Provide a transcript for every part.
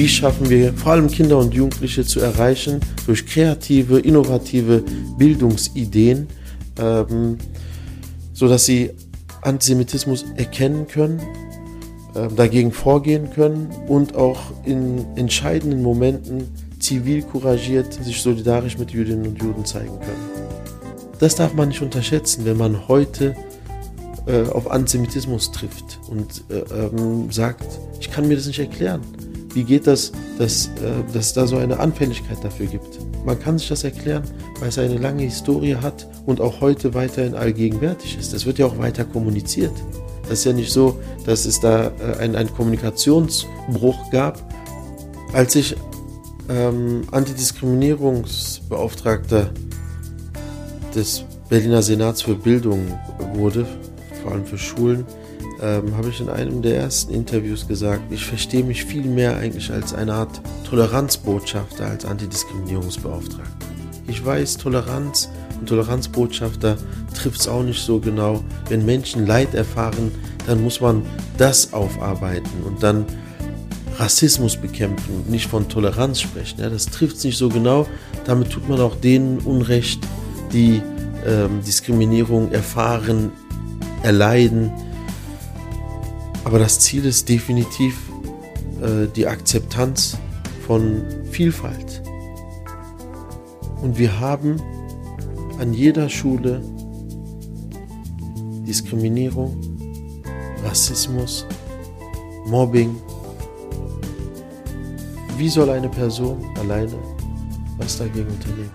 wie schaffen wir vor allem Kinder und Jugendliche zu erreichen durch kreative, innovative Bildungsideen, ähm, sodass sie Antisemitismus erkennen können, äh, dagegen vorgehen können und auch in entscheidenden Momenten zivil couragiert sich solidarisch mit Jüdinnen und Juden zeigen können. Das darf man nicht unterschätzen, wenn man heute äh, auf Antisemitismus trifft und äh, ähm, sagt, ich kann mir das nicht erklären. Wie geht das, dass, äh, dass da so eine Anfälligkeit dafür gibt? Man kann sich das erklären, weil es eine lange Historie hat und auch heute weiterhin allgegenwärtig ist. Das wird ja auch weiter kommuniziert. Das ist ja nicht so, dass es da äh, einen, einen Kommunikationsbruch gab. Als ich ähm, Antidiskriminierungsbeauftragter des Berliner Senats für Bildung wurde, vor allem für Schulen, ähm, habe ich in einem der ersten Interviews gesagt, ich verstehe mich viel mehr eigentlich als eine Art Toleranzbotschafter als Antidiskriminierungsbeauftragter. Ich weiß, Toleranz und Toleranzbotschafter trifft es auch nicht so genau. Wenn Menschen Leid erfahren, dann muss man das aufarbeiten und dann Rassismus bekämpfen und nicht von Toleranz sprechen. Ja, das trifft es nicht so genau. Damit tut man auch denen Unrecht, die ähm, Diskriminierung erfahren, erleiden. Aber das Ziel ist definitiv äh, die Akzeptanz von Vielfalt. Und wir haben an jeder Schule Diskriminierung, Rassismus, Mobbing. Wie soll eine Person alleine was dagegen unternehmen?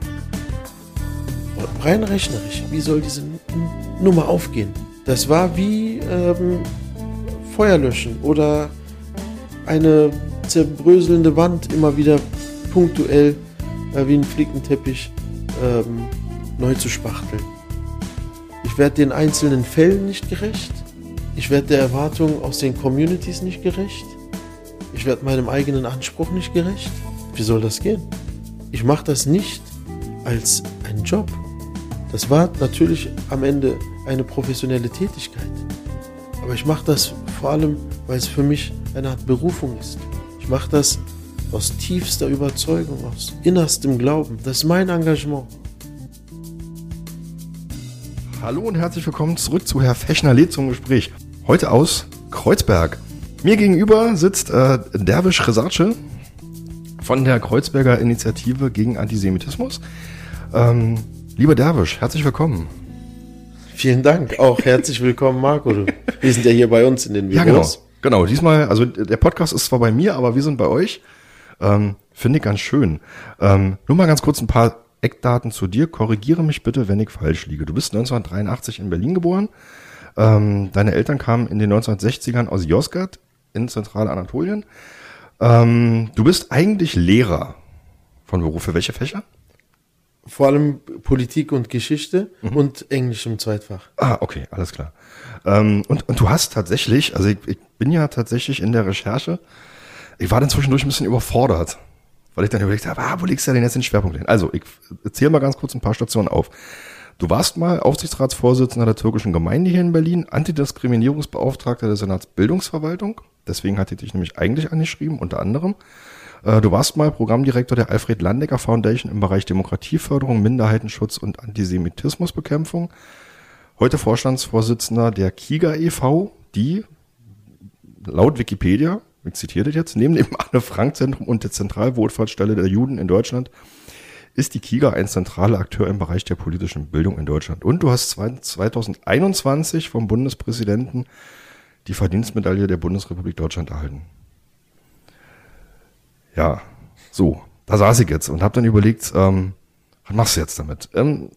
Rein rechnerisch, wie soll diese Nummer aufgehen? Das war wie ähm, Feuer löschen oder eine zerbröselnde Wand immer wieder punktuell äh, wie ein Flickenteppich ähm, neu zu spachteln. Ich werde den einzelnen Fällen nicht gerecht. Ich werde der Erwartung aus den Communities nicht gerecht. Ich werde meinem eigenen Anspruch nicht gerecht. Wie soll das gehen? Ich mache das nicht als einen Job. Das war natürlich am Ende eine professionelle Tätigkeit. Aber ich mache das vor allem, weil es für mich eine Art Berufung ist. Ich mache das aus tiefster Überzeugung, aus innerstem Glauben. Das ist mein Engagement. Hallo und herzlich willkommen zurück zu Herr Fechner-Leh zum Gespräch. Heute aus Kreuzberg. Mir gegenüber sitzt äh, Derwisch Resace von der Kreuzberger Initiative gegen Antisemitismus. Ähm, lieber Derwisch, herzlich willkommen. Vielen Dank. Auch herzlich willkommen, Marco. Wir sind ja hier bei uns in den Videos. Ja, genau. Genau. Diesmal, also der Podcast ist zwar bei mir, aber wir sind bei euch. Ähm, Finde ich ganz schön. Ähm, nur mal ganz kurz ein paar Eckdaten zu dir. Korrigiere mich bitte, wenn ich falsch liege. Du bist 1983 in Berlin geboren. Ähm, deine Eltern kamen in den 1960ern aus Yozgat in Zentralanatolien. Ähm, du bist eigentlich Lehrer von Beruf. Für welche Fächer? Vor allem Politik und Geschichte mhm. und Englisch im Zweitfach. Ah, okay, alles klar. Ähm, und, und du hast tatsächlich, also ich, ich bin ja tatsächlich in der Recherche, ich war dann zwischendurch ein bisschen überfordert, weil ich dann überlegt habe, ah, wo legst du denn jetzt den Schwerpunkt hin? Also, ich zähle mal ganz kurz ein paar Stationen auf. Du warst mal Aufsichtsratsvorsitzender der türkischen Gemeinde hier in Berlin, Antidiskriminierungsbeauftragter der Senatsbildungsverwaltung. Deswegen hatte ich dich nämlich eigentlich angeschrieben, unter anderem. Äh, du warst mal Programmdirektor der Alfred Landecker Foundation im Bereich Demokratieförderung, Minderheitenschutz und Antisemitismusbekämpfung. Heute Vorstandsvorsitzender der KIGA e.V., die laut Wikipedia, ich zitiere das jetzt, neben dem Anne-Frank-Zentrum und der Zentralwohlfahrtsstelle der Juden in Deutschland ist die KIGA ein zentraler Akteur im Bereich der politischen Bildung in Deutschland. Und du hast 2021 vom Bundespräsidenten die Verdienstmedaille der Bundesrepublik Deutschland erhalten. Ja, so, da saß ich jetzt und habe dann überlegt, ähm, was machst du jetzt damit? Ähm,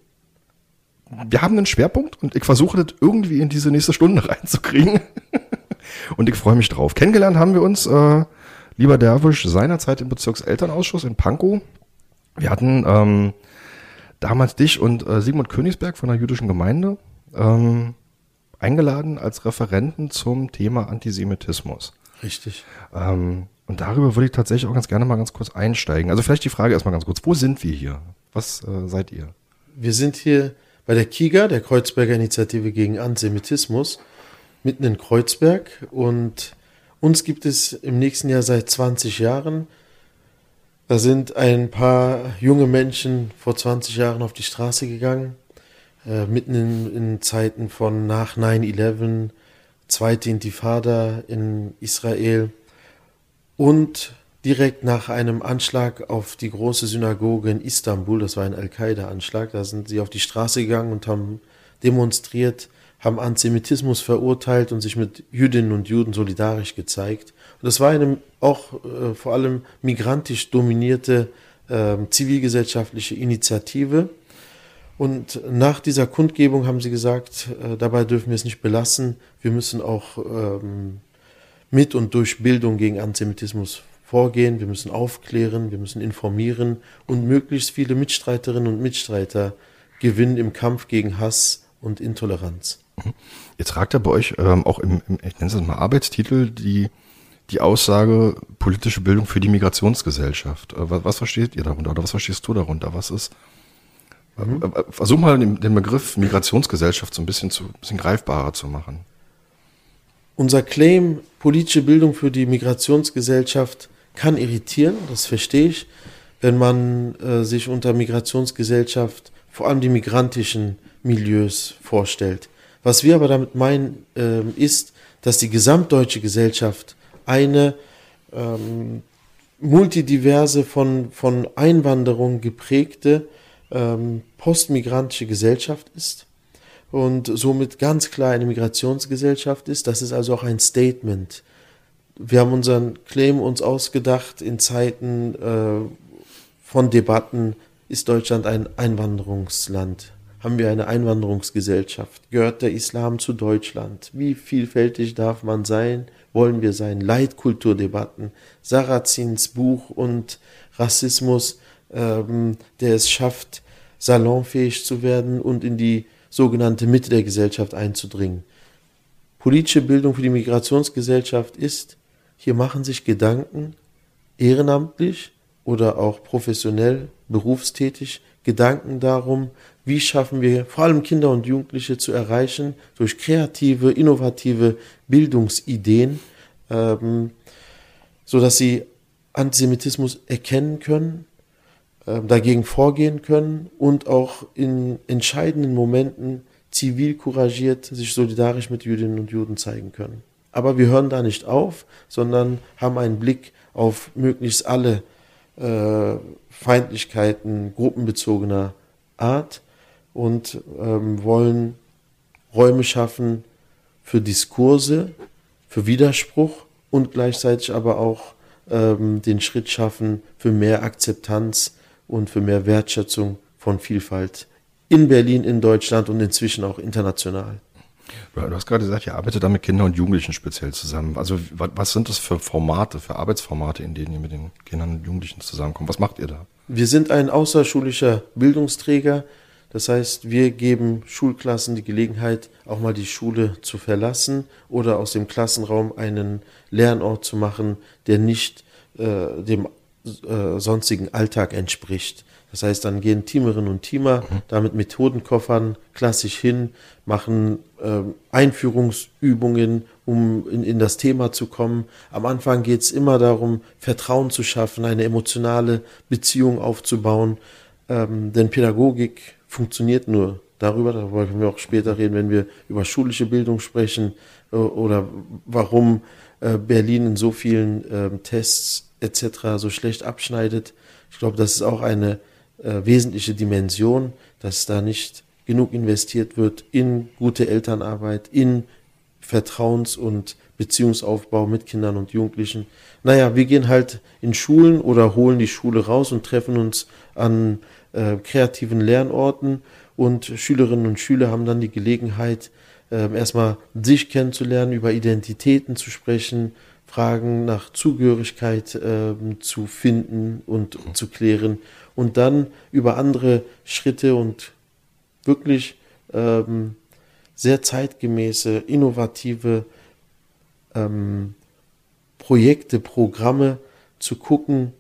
wir haben einen Schwerpunkt und ich versuche das irgendwie in diese nächste Stunde reinzukriegen. und ich freue mich drauf. Kennengelernt haben wir uns, äh, lieber Derwisch, seinerzeit im Bezirkselternausschuss in Pankow. Wir hatten ähm, damals dich und äh, Sigmund Königsberg von der jüdischen Gemeinde ähm, eingeladen als Referenten zum Thema Antisemitismus. Richtig. Ähm, und darüber würde ich tatsächlich auch ganz gerne mal ganz kurz einsteigen. Also vielleicht die Frage erstmal ganz kurz. Wo sind wir hier? Was äh, seid ihr? Wir sind hier bei der KIGA, der Kreuzberger Initiative gegen Antisemitismus, mitten in Kreuzberg. Und uns gibt es im nächsten Jahr seit 20 Jahren. Da sind ein paar junge Menschen vor 20 Jahren auf die Straße gegangen, äh, mitten in, in, Zeiten von nach 9-11, zweite Intifada in Israel und direkt nach einem Anschlag auf die große Synagoge in Istanbul, das war ein Al-Qaida-Anschlag, da sind sie auf die Straße gegangen und haben demonstriert, haben Antisemitismus verurteilt und sich mit Jüdinnen und Juden solidarisch gezeigt. Und das war eine auch äh, vor allem migrantisch dominierte äh, zivilgesellschaftliche Initiative. Und nach dieser Kundgebung haben sie gesagt, äh, dabei dürfen wir es nicht belassen, wir müssen auch ähm, mit und durch Bildung gegen Antisemitismus vorgehen, wir müssen aufklären, wir müssen informieren und möglichst viele Mitstreiterinnen und Mitstreiter gewinnen im Kampf gegen Hass und Intoleranz. Jetzt tragt er bei euch ähm, auch im, im, ich nenne es mal Arbeitstitel, die, die Aussage politische Bildung für die Migrationsgesellschaft. Äh, was, was, versteht ihr darunter oder was verstehst du darunter? Was ist, mhm. Äh, äh, versuch mal den, den, Begriff Migrationsgesellschaft so ein bisschen, zu, ein bisschen greifbarer zu machen. Unser Claim politische Bildung für die Migrationsgesellschaft kann irritieren, das verstehe ich, wenn man äh, sich unter Migrationsgesellschaft vor allem die migrantischen Milieus vorstellt. Was wir aber damit meinen, äh, ist, dass die gesamtdeutsche Gesellschaft eine ähm, multidiverse, von, von Einwanderung geprägte ähm, postmigrantische Gesellschaft ist und somit ganz klar eine Migrationsgesellschaft ist. Das ist also auch ein Statement. Wir haben unseren Claim uns ausgedacht in Zeiten äh, von Debatten, ist Deutschland ein Einwanderungsland? haben wir eine Einwanderungsgesellschaft? Gehört der Islam zu Deutschland? Wie vielfältig darf man sein? Wollen wir sein? Leitkulturdebatten, Sarazins Buch und Rassismus, ähm, der es schafft, salonfähig zu werden und in die sogenannte Mitte der Gesellschaft einzudringen. Politische Bildung für die Migrationsgesellschaft ist, hier machen sich Gedanken, ehrenamtlich oder auch professionell, berufstätig, Gedanken darum, wie schaffen wir vor allem Kinder und Jugendliche zu erreichen durch kreative, innovative Bildungsideen, ähm, so sie Antisemitismus erkennen können, dagegen vorgehen können und auch in entscheidenden Momenten zivil couragiert sich solidarisch mit Jüdinnen und Juden zeigen können. Aber wir hören da nicht auf, sondern haben einen Blick auf möglichst alle äh, Feindlichkeiten gruppenbezogener Art und ähm, wollen Räume schaffen für Diskurse, für Widerspruch und gleichzeitig aber auch ähm, den Schritt schaffen für mehr Akzeptanz und für mehr Wertschätzung von Vielfalt in Berlin, in Deutschland und inzwischen auch international. Du hast gerade gesagt, ihr arbeitet da mit Kindern und Jugendlichen speziell zusammen. Also was sind das für Formate, für Arbeitsformate, in denen ihr mit den Kindern und Jugendlichen zusammenkommt? Was macht ihr da? Wir sind ein außerschulischer Bildungsträger. Das heißt, wir geben Schulklassen die Gelegenheit, auch mal die Schule zu verlassen oder aus dem Klassenraum einen Lernort zu machen, der nicht äh, dem äh, sonstigen Alltag entspricht. Das heißt, dann gehen Teamerinnen und Teamer mhm. da mit Methodenkoffern klassisch hin, machen äh, Einführungsübungen, um in, in das Thema zu kommen. Am Anfang geht es immer darum, Vertrauen zu schaffen, eine emotionale Beziehung aufzubauen. Ähm, denn Pädagogik funktioniert nur darüber, darüber können wir auch später reden, wenn wir über schulische Bildung sprechen äh, oder warum äh, Berlin in so vielen ähm, Tests etc. so schlecht abschneidet. Ich glaube, das ist auch eine äh, wesentliche Dimension, dass da nicht genug investiert wird in gute Elternarbeit, in Vertrauens- und Beziehungsaufbau mit Kindern und Jugendlichen. Naja, wir gehen halt in Schulen oder holen die Schule raus und treffen uns an äh, kreativen Lernorten und Schülerinnen und Schüler haben dann die Gelegenheit, äh, erstmal sich kennenzulernen, über Identitäten zu sprechen, Fragen nach Zugehörigkeit äh, zu finden und zu klären und dann über andere Schritte und wirklich ähm, sehr zeitgemäße, innovative ähm, Projekte, Programme zu gucken,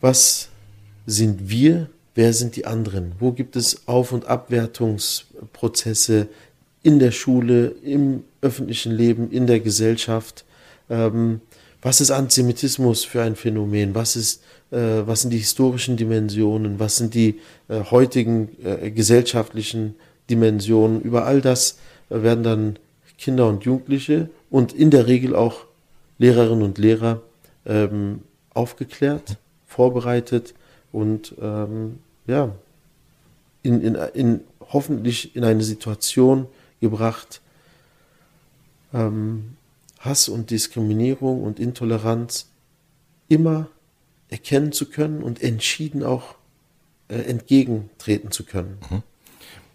was sind wir, wer sind die anderen, wo gibt es Auf- und Abwertungsprozesse in der Schule, im öffentlichen Leben, in der Gesellschaft, ähm, was ist Antisemitismus für ein Phänomen? Was, ist, äh, was sind die historischen Dimensionen? Was sind die äh, heutigen äh, gesellschaftlichen Dimensionen? Über all das äh, werden dann Kinder und Jugendliche und in der Regel auch Lehrerinnen und Lehrer ähm, aufgeklärt, vorbereitet und ähm, ja, in, in, in, hoffentlich in eine Situation gebracht, ähm, Hass und Diskriminierung und Intoleranz immer erkennen zu können und entschieden auch äh, entgegentreten zu können. Mhm.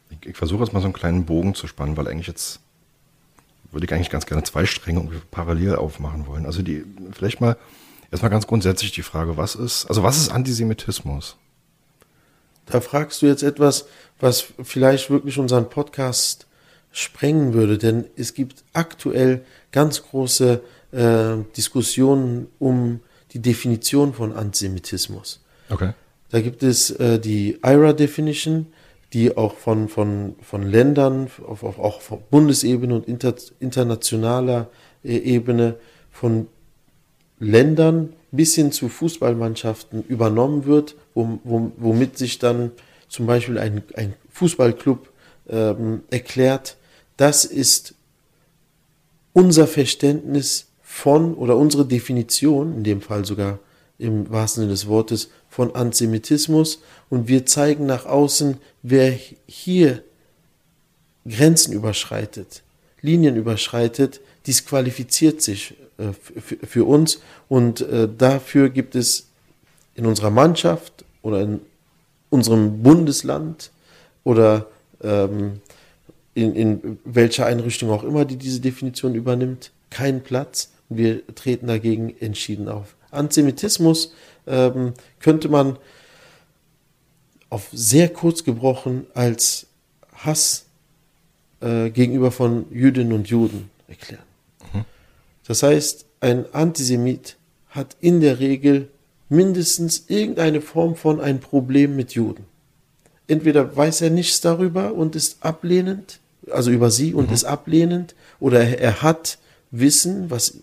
Ich, ich versuche jetzt mal so einen kleinen Bogen zu spannen, weil eigentlich jetzt würde ich eigentlich ganz gerne zwei Stränge parallel aufmachen wollen. Also die, vielleicht mal erstmal ganz grundsätzlich die Frage, was ist, also was ist Antisemitismus? Da fragst du jetzt etwas, was vielleicht wirklich unseren Podcast sprengen würde, denn es gibt aktuell ganz große äh, Diskussionen um die Definition von Antisemitismus. Okay. Da gibt es äh, die IRA-Definition, die auch von, von, von Ländern, auf, auf, auch von Bundesebene und inter, internationaler äh, Ebene von Ländern bis hin zu Fußballmannschaften übernommen wird, womit sich dann zum Beispiel ein, ein Fußballclub ähm, erklärt, das ist unser Verständnis von oder unsere Definition, in dem Fall sogar im wahrsten Sinne des Wortes, von Antisemitismus. Und wir zeigen nach außen, wer hier Grenzen überschreitet, Linien überschreitet, disqualifiziert sich äh, für uns. Und äh, dafür gibt es in unserer Mannschaft oder in unserem Bundesland oder ähm, in, in welcher Einrichtung auch immer, die diese Definition übernimmt, keinen Platz. Wir treten dagegen entschieden auf. Antisemitismus ähm, könnte man auf sehr kurz gebrochen als Hass äh, gegenüber von Jüdinnen und Juden erklären. Mhm. Das heißt, ein Antisemit hat in der Regel mindestens irgendeine Form von ein Problem mit Juden. Entweder weiß er nichts darüber und ist ablehnend, also über sie und mhm. ist ablehnend, oder er hat Wissen, was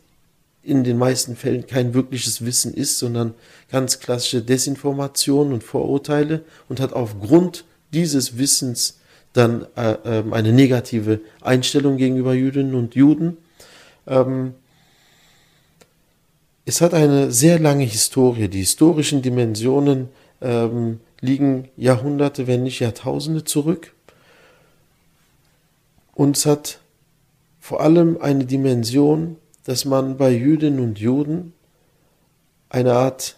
in den meisten Fällen kein wirkliches Wissen ist, sondern ganz klassische Desinformation und Vorurteile und hat aufgrund dieses Wissens dann äh, äh, eine negative Einstellung gegenüber Jüdinnen und Juden. Ähm, es hat eine sehr lange Historie. Die historischen Dimensionen ähm, liegen Jahrhunderte, wenn nicht Jahrtausende zurück. Und es hat vor allem eine Dimension, dass man bei Jüdinnen und Juden eine Art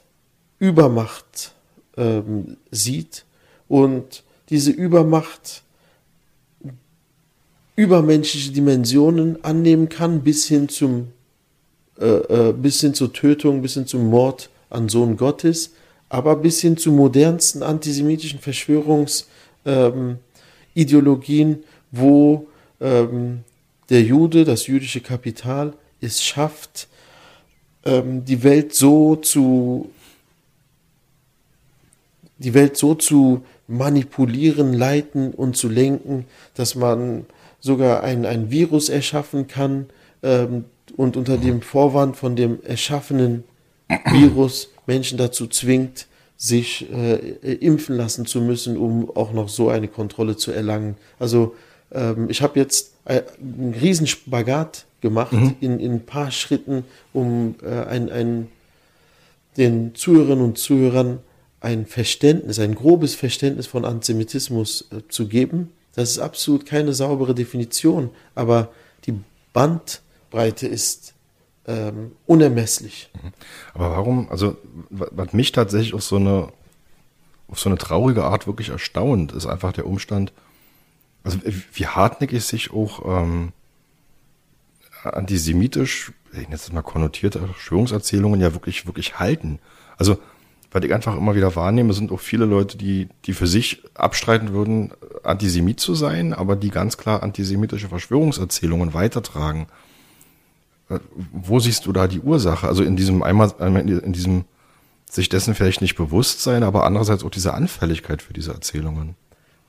Übermacht ähm, sieht und diese Übermacht übermenschliche Dimensionen annehmen kann, bis hin zum äh, äh, bis hin zur Tötung, bis hin zum Mord an Sohn Gottes, aber bis hin zu modernsten antisemitischen Verschwörungsideologien, ähm, wo ähm, der Jude, das jüdische Kapital, es schafft, ähm, die Welt so zu die Welt so zu manipulieren, leiten und zu lenken, dass man sogar ein, ein Virus erschaffen kann ähm, und unter dem Vorwand von dem erschaffenen Virus Menschen dazu zwingt, sich äh, impfen lassen zu müssen, um auch noch so eine Kontrolle zu erlangen. Also ähm, ich habe jetzt einen Riesenspagat gemacht mhm. in, in ein paar Schritten, um äh, ein, ein, den Zuhörerinnen und Zuhörern ein Verständnis, ein grobes Verständnis von Antisemitismus äh, zu geben. Das ist absolut keine saubere Definition, aber die Bandbreite ist ähm, unermesslich. Mhm. Aber warum, also was mich tatsächlich auf so eine auf so eine traurige Art wirklich erstaunt, ist einfach der Umstand, also wie hartnäckig sich auch ähm, antisemitisch, es mal konnotierte Verschwörungserzählungen ja wirklich, wirklich halten. Also, weil ich einfach immer wieder wahrnehme, sind auch viele Leute, die, die für sich abstreiten würden, Antisemit zu sein, aber die ganz klar antisemitische Verschwörungserzählungen weitertragen. Äh, wo siehst du da die Ursache? Also in diesem einmal, in diesem sich dessen vielleicht nicht bewusst sein, aber andererseits auch diese Anfälligkeit für diese Erzählungen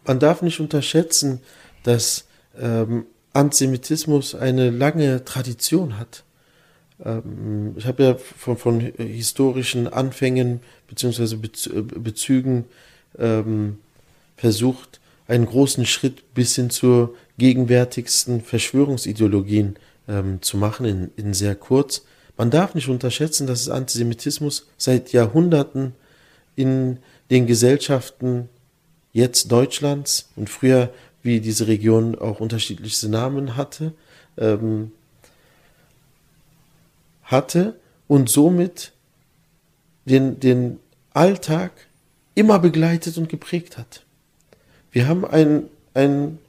man darf nicht unterschätzen, dass ähm, Antisemitismus eine lange Tradition hat. ähm, ich habe ja von, von historischen Anfängen beziehungsweise Bezügen ähm, versucht, einen großen Schritt bis hin zur gegenwärtigsten Verschwörungsideologien ähm, zu machen, in, in sehr kurz. Man darf nicht unterschätzen, dass Antisemitismus seit Jahrhunderten in den Gesellschaften jetzt Deutschlands und früher, wie diese Region auch unterschiedlichste Namen hatte, ähm, hatte und somit den, den Alltag immer begleitet und geprägt hat. Wir haben einen, einen,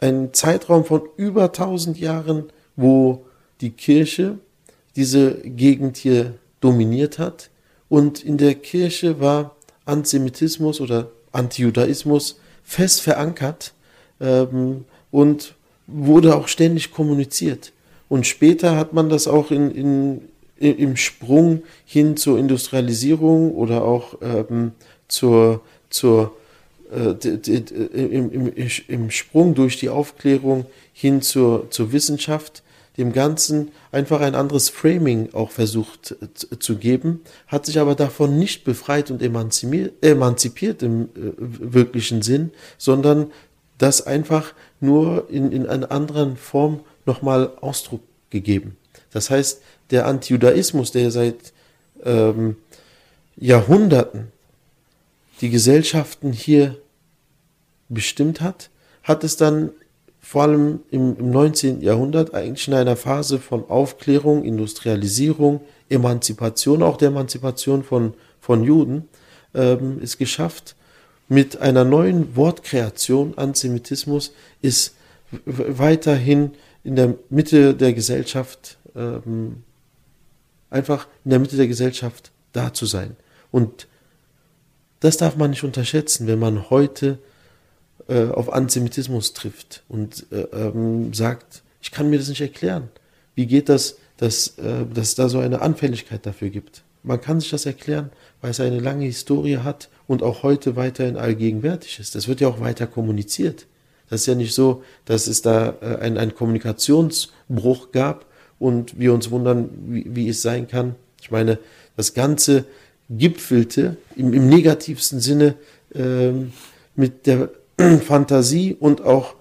einen Zeitraum von über 1000 Jahren, wo die Kirche diese Gegend hier dominiert hat. Und in der Kirche war Antisemitismus oder Antijudaismus fest verankert ähm, und wurde auch ständig kommuniziert. Und später hat man das auch in, in, im Sprung hin zur Industrialisierung oder auch ähm, zur, zur äh, im, im, im Sprung durch die Aufklärung hin zur, zur Wissenschaft dem Ganzen einfach ein anderes Framing auch versucht zu geben, hat sich aber davon nicht befreit und emanzipiert im äh, wirklichen Sinn, sondern das einfach nur in, in einer anderen Form nochmal Ausdruck gegeben. Das heißt, der Antijudaismus, der seit ähm, Jahrhunderten die Gesellschaften hier bestimmt hat, hat es dann vor allem im, im 19. Jahrhundert eigentlich in einer Phase von Aufklärung, Industrialisierung, Emanzipation, auch der Emanzipation von, von Juden, ähm, ist geschafft, mit einer neuen Wortkreation, Antisemitismus, ist weiterhin in der Mitte der Gesellschaft, ähm, einfach in der Mitte der Gesellschaft da zu sein. Und das darf man nicht unterschätzen, wenn man heute äh, auf Antisemitismus trifft und äh, ähm, sagt, ich kann mir das nicht erklären. Wie geht das, dass, äh, dass es da so eine Anfälligkeit dafür gibt? Man kann sich das erklären, weil es eine lange Historie hat und auch heute weiterhin allgegenwärtig ist. Das wird ja auch weiter kommuniziert. Das ist ja nicht so, dass es da äh, einen, Kommunikationsbruch gab und wir uns wundern, wie, wie es sein kann. Ich meine, das Ganze gipfelte im, im negativsten Sinne ähm, mit der Fantasie und auch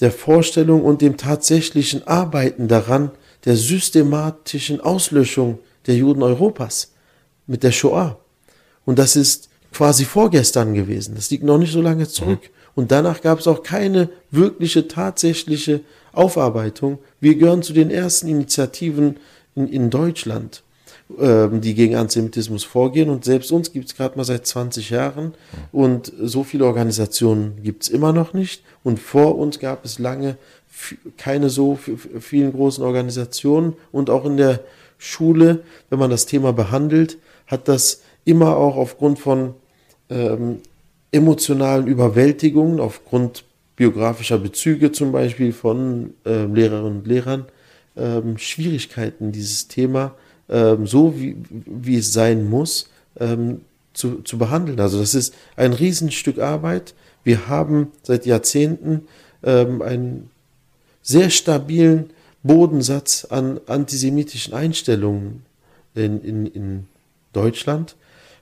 der Vorstellung und dem tatsächlichen Arbeiten daran, der systematischen Auslöschung der Juden Europas mit der Shoah. Und das ist quasi vorgestern gewesen. Das liegt noch nicht so lange zurück. Mhm. Und danach gab es auch keine wirkliche, tatsächliche Aufarbeitung. Wir gehören zu den ersten Initiativen in, in Deutschland, die gegen Antisemitismus vorgehen. Und selbst uns gibt es gerade mal seit 20 Jahren. Und so viele Organisationen gibt es immer noch nicht. Und vor uns gab es lange keine so vielen großen Organisationen. Und auch in der Schule, wenn man das Thema behandelt, hat das immer auch aufgrund von ähm, emotionalen Überwältigungen, aufgrund biografischer Bezüge zum Beispiel von äh, Lehrerinnen und Lehrern, ähm, Schwierigkeiten, dieses Thema ähm, so, wie, wie es sein muss, ähm, zu, zu behandeln. Also das ist ein Riesenstück Arbeit. Wir haben seit Jahrzehnten ähm, einen sehr stabilen Bodensatz an antisemitischen Einstellungen in, in, in Deutschland.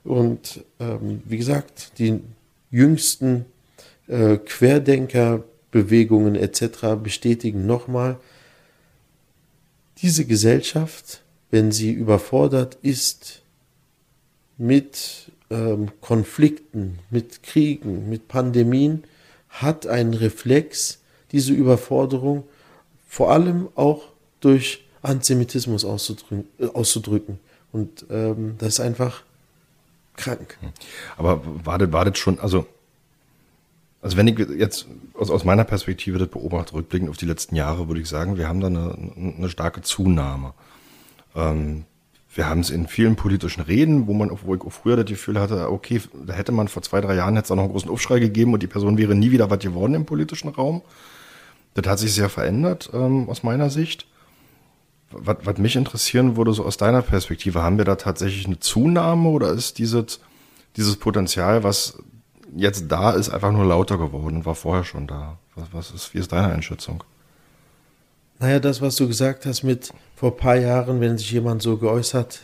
Und ähm, wie gesagt, die jüngsten äh, Querdenkerbewegungen etc. bestätigen nochmal, diese Gesellschaft wenn sie überfordert ist mit ähm, Konflikten, mit Kriegen, mit Pandemien, hat einen Reflex, diese Überforderung vor allem auch durch Antisemitismus auszudrücken. Auszudrücken. Und ähm, das ist einfach krank. Aber wartet, wartet schon, also, also wenn ich jetzt aus, aus meiner Perspektive das beobachte, rückblickend auf die letzten Jahre, würde ich sagen, wir haben da eine, eine starke Zunahme. Ähm, wir haben es in vielen politischen Reden, wo man, wo ich früher das Gefühl hatte, okay, da hätte man vor zwei, drei Jahren hätte auch noch einen großen Aufschrei gegeben und die Person wäre nie wieder was geworden im politischen Raum. Das hat sich sehr verändert ähm, aus meiner Sicht. Was, was mich interessieren würde, so aus deiner Perspektive, haben wir da tatsächlich eine Zunahme oder ist dieses, dieses Potenzial, was jetzt da ist, einfach nur lauter geworden und war vorher schon da? Was, was ist, wie ist deine Einschätzung? Naja, das, was du gesagt hast mit vor ein paar Jahren, wenn sich jemand so geäußert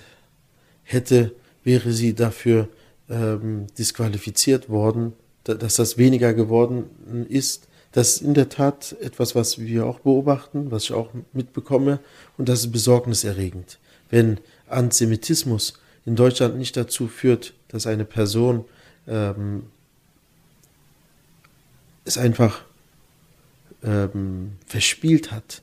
hätte, wäre sie dafür ähm, disqualifiziert worden, da, dass das weniger geworden ist. Das ist in der Tat etwas, was wir auch beobachten, was ich auch mitbekomme, und das ist besorgniserregend. Wenn Antisemitismus in Deutschland nicht dazu führt, dass eine Person ähm, es einfach ähm, verspielt hat,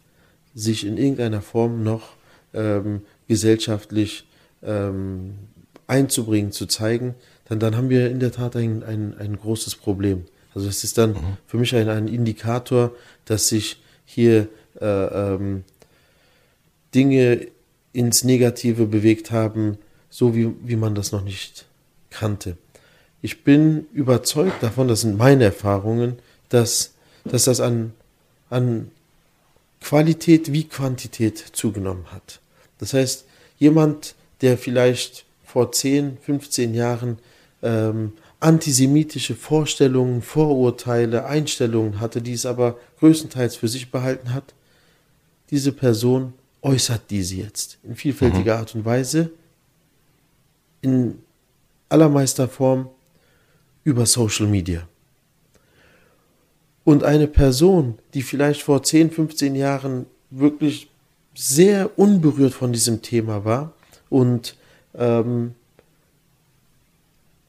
sich in irgendeiner Form noch ähm, gesellschaftlich ähm, einzubringen, zu zeigen, dann, dann haben wir in der Tat ein, ein, ein großes Problem. Also es ist dann mhm. für mich ein, ein Indikator, dass sich hier äh, ähm, Dinge ins Negative bewegt haben, so wie, wie man das noch nicht kannte. Ich bin überzeugt davon, das sind meine Erfahrungen, dass, dass das an, an Qualität wie Quantität zugenommen hat. Das heißt, jemand, der vielleicht vor 10, 15 Jahren ähm, antisemitische Vorstellungen, Vorurteile, Einstellungen hatte, die es aber größtenteils für sich behalten hat, diese Person äußert diese jetzt in vielfältiger mhm. Art und Weise, in allermeister Form über Social Media. Und eine Person, die vielleicht vor 10, 15 Jahren wirklich sehr unberührt von diesem Thema war und ähm,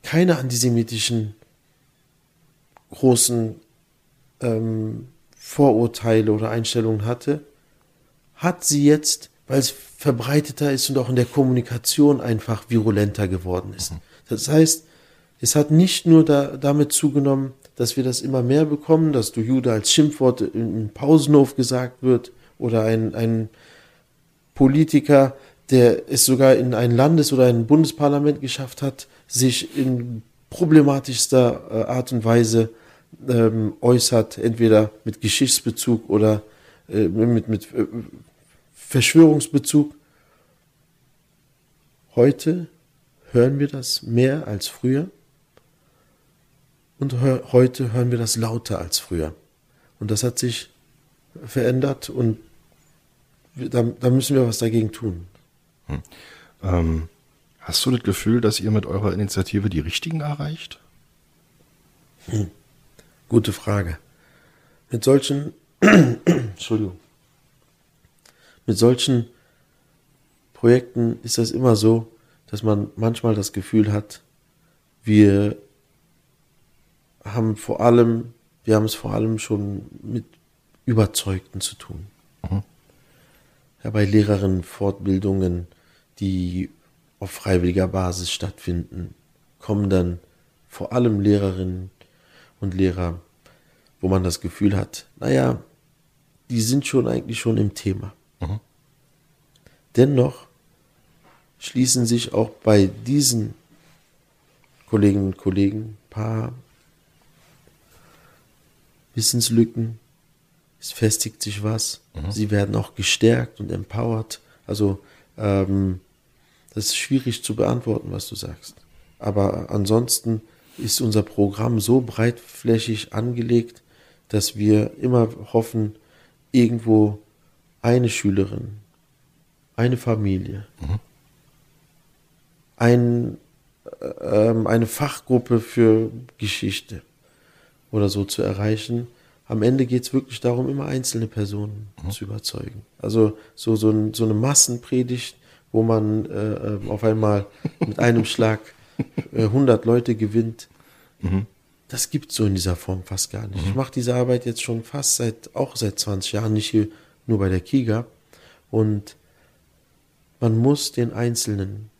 keine antisemitischen großen ähm, Vorurteile oder Einstellungen hatte, hat sie jetzt, weil es verbreiteter ist und auch in der Kommunikation einfach virulenter geworden ist. Mhm. Das heißt, es hat nicht nur da, damit zugenommen, dass wir das immer mehr bekommen, dass du Jude als Schimpfwort im Pausenhof gesagt wird oder ein, ein Politiker, der es sogar in ein Landes- oder ein Bundesparlament geschafft hat, sich in problematischster äh, Art und Weise ähm, äußert, entweder mit Geschichtsbezug oder äh, mit, mit äh, Verschwörungsbezug. Heute hören wir das mehr als früher und heute hören wir das lauter als früher. Und das hat sich verändert und da, da müssen wir was dagegen tun. Hm. Ähm, hast du das Gefühl, dass ihr mit eurer Initiative die Richtigen erreicht? Hm. Gute Frage. Mit solchen, Entschuldigung, mit solchen Projekten ist das immer so, dass man manchmal das Gefühl hat, wir haben vor allem, wir haben es vor allem schon mit Überzeugten zu tun. Mhm. Ja, bei Lehrerinnenfortbildungen, die auf freiwilliger Basis stattfinden, kommen dann vor allem Lehrerinnen und Lehrer, wo man das Gefühl hat, naja, die sind schon eigentlich schon im Thema. Mhm. Dennoch schließen sich auch bei diesen Kolleginnen und Kollegen ein paar Wissenslücken, es festigt sich was, mhm. sie werden auch gestärkt und empowert. Also ähm, das ist schwierig zu beantworten, was du sagst. Aber ansonsten ist unser Programm so breitflächig angelegt, dass wir immer hoffen, irgendwo eine Schülerin, eine Familie, mhm. ein, äh, ähm, eine Fachgruppe für Geschichte, oder so zu erreichen. Am Ende geht es wirklich darum, immer einzelne Personen mhm. zu überzeugen. Also so, so, ein, so eine Massenpredigt, wo man äh, äh auf einmal mit einem Schlag äh, 100 Leute gewinnt, mhm. das gibt es so in dieser Form fast gar nicht. Mhm. Ich mache diese Arbeit jetzt schon fast seit, auch seit 20 Jahren, nicht hier nur bei der Kiga. Und man muss den Einzelnen,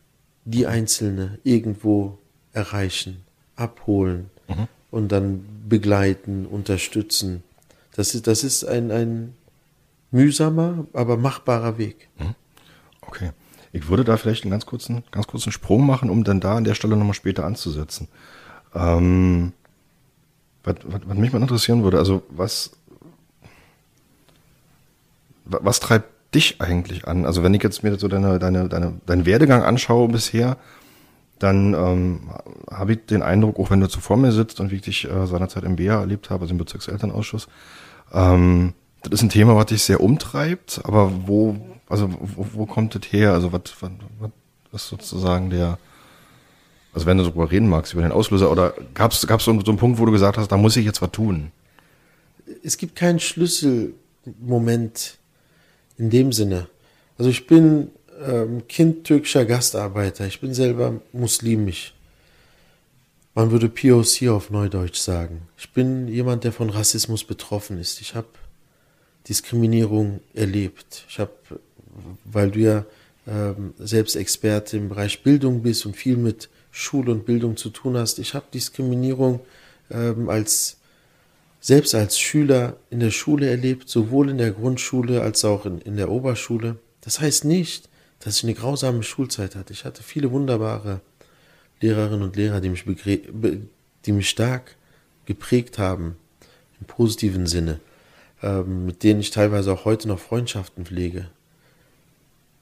die Einzelne irgendwo erreichen, abholen, mhm und dann begleiten, unterstützen. Das ist, das ist ein, ein mühsamer, aber machbarer Weg. Mhm. Okay. Ich würde da vielleicht einen ganz kurzen, ganz kurzen Sprung machen, um dann da an der Stelle nochmal später anzusetzen. Ähm, was, was, was mich mal interessieren würde, also was, was treibt dich eigentlich an? Also wenn ich jetzt mir so deine, deine, deine, deinen Werdegang anschaue bisher, dann ähm, habe ich den Eindruck, auch wenn du zuvor mir sitzt und wie ich dich äh, seinerzeit im BEA erlebt habe, also im Bezirkselternausschuss, ähm, das ist ein Thema, was dich sehr umtreibt, aber wo, also wo, wo kommt das her? Also was, was, was ist sozusagen der, also wenn du darüber reden magst, über den Auslöser, oder gab es so, so einen Punkt, wo du gesagt hast, da muss ich jetzt was tun? Es gibt keinen Schlüsselmoment in dem Sinne. Also ich bin ähm, Kind türkischer Gastarbeiter, ich bin selber muslimisch. Man würde POC auf Neudeutsch sagen. Ich bin jemand, der von Rassismus betroffen ist. Ich habe Diskriminierung erlebt. Ich habe, weil du ja ähm, selbst Experte im Bereich Bildung bist und viel mit Schule und Bildung zu tun hast, ich habe Diskriminierung ähm, als selbst als Schüler in der Schule erlebt, sowohl in der Grundschule als auch in, in der Oberschule. Das heißt nicht, dass ich eine grausame Schulzeit hatte. Ich hatte viele wunderbare Lehrerinnen und Lehrer, die mich, die mich stark geprägt haben, im positiven Sinne, ähm, mit denen ich teilweise auch heute noch Freundschaften pflege.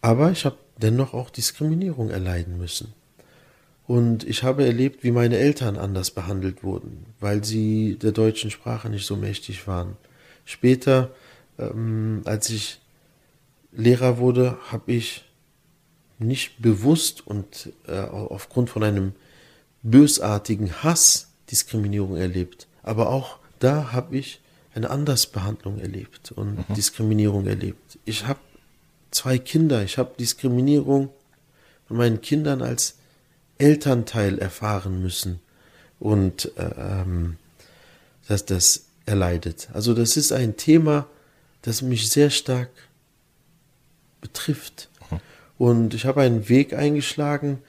Aber ich habe dennoch auch Diskriminierung erleiden müssen. Und ich habe erlebt, wie meine Eltern anders behandelt wurden, weil sie der deutschen Sprache nicht so mächtig waren. Später, ähm, als ich Lehrer wurde, habe ich nicht bewusst und äh, aufgrund von einem bösartigen Hass Diskriminierung erlebt. Aber auch da habe ich eine Andersbehandlung erlebt und mhm. Diskriminierung erlebt. Ich habe zwei Kinder, ich habe Diskriminierung von meinen Kindern als Elternteil erfahren müssen und äh, ähm, dass das erleidet. Also das ist ein Thema, das mich sehr stark betrifft. Und ich habe einen Weg eingeschlagen,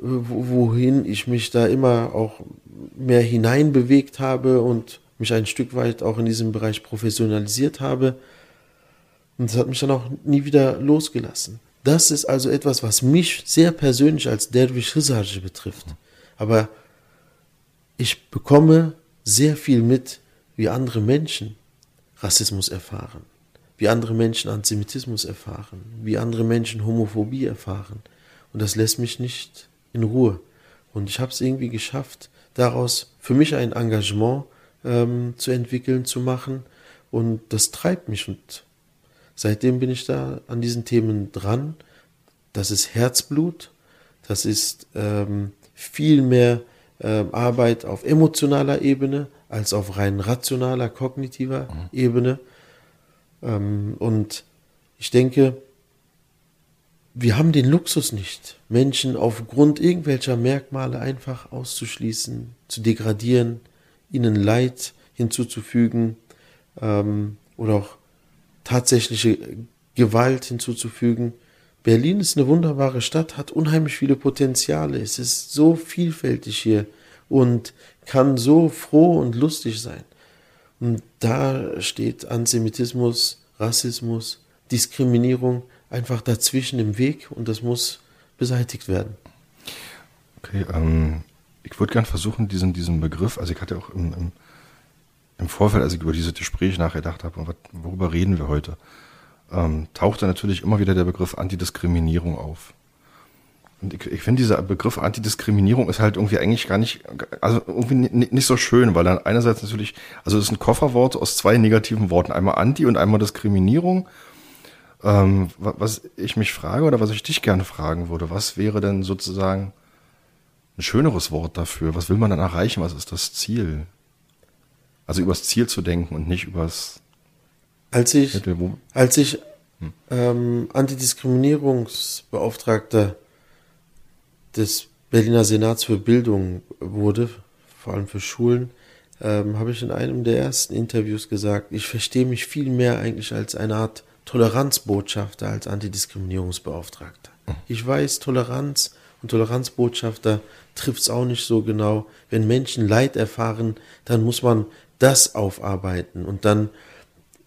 wohin ich mich da immer auch mehr hineinbewegt habe und mich ein Stück weit auch in diesem Bereich professionalisiert habe. Und das hat mich dann auch nie wieder losgelassen. Das ist also etwas, was mich sehr persönlich als Derwisch Rizarji betrifft. Aber ich bekomme sehr viel mit, wie andere Menschen Rassismus erfahren, wie andere Menschen Antisemitismus erfahren, wie andere Menschen Homophobie erfahren. Und das lässt mich nicht in Ruhe. Und ich habe es irgendwie geschafft, daraus für mich ein Engagement ähm, zu entwickeln, zu machen. Und das treibt mich. Und seitdem bin ich da an diesen Themen dran. Das ist Herzblut. Das ist ähm, viel mehr ähm, Arbeit auf emotionaler Ebene als auf rein rationaler, kognitiver mhm. Ebene. Ähm, und ich denke, wir haben den Luxus nicht, Menschen aufgrund irgendwelcher Merkmale einfach auszuschließen, zu degradieren, ihnen Leid hinzuzufügen ähm, oder auch tatsächliche Gewalt hinzuzufügen. Berlin ist eine wunderbare Stadt, hat unheimlich viele Potenziale. Es ist so vielfältig hier und kann so froh und lustig sein. Da steht Antisemitismus, Rassismus, Diskriminierung einfach dazwischen im Weg und das muss beseitigt werden. Okay, ähm, ich würde gerne versuchen, diesen, diesen Begriff, also ich hatte auch im, im, im Vorfeld, als ich über dieses Gespräch nachgedacht habe, worüber reden wir heute, ähm, tauchte natürlich immer wieder der Begriff Antidiskriminierung auf. Und ich, ich finde, dieser Begriff Antidiskriminierung ist halt irgendwie eigentlich gar nicht, also irgendwie nicht so schön, weil dann einerseits natürlich, also es ist ein Kofferwort aus zwei negativen Worten, einmal Anti und einmal Diskriminierung. Ähm, was ich mich frage oder was ich dich gerne fragen würde, was wäre denn sozusagen ein schöneres Wort dafür? Was will man dann erreichen? Was ist das Ziel? Also übers Ziel zu denken und nicht übers als ich, als ich hm. ähm, Antidiskriminierungsbeauftragter des Berliner Senats für Bildung wurde, vor allem für Schulen, ähm, habe ich in einem der ersten Interviews gesagt, ich verstehe mich viel mehr eigentlich als eine Art Toleranzbotschafter als Antidiskriminierungsbeauftragter. Mhm. Ich weiß, Toleranz und Toleranzbotschafter trifft es auch nicht so genau. Wenn Menschen Leid erfahren, dann muss man das aufarbeiten und dann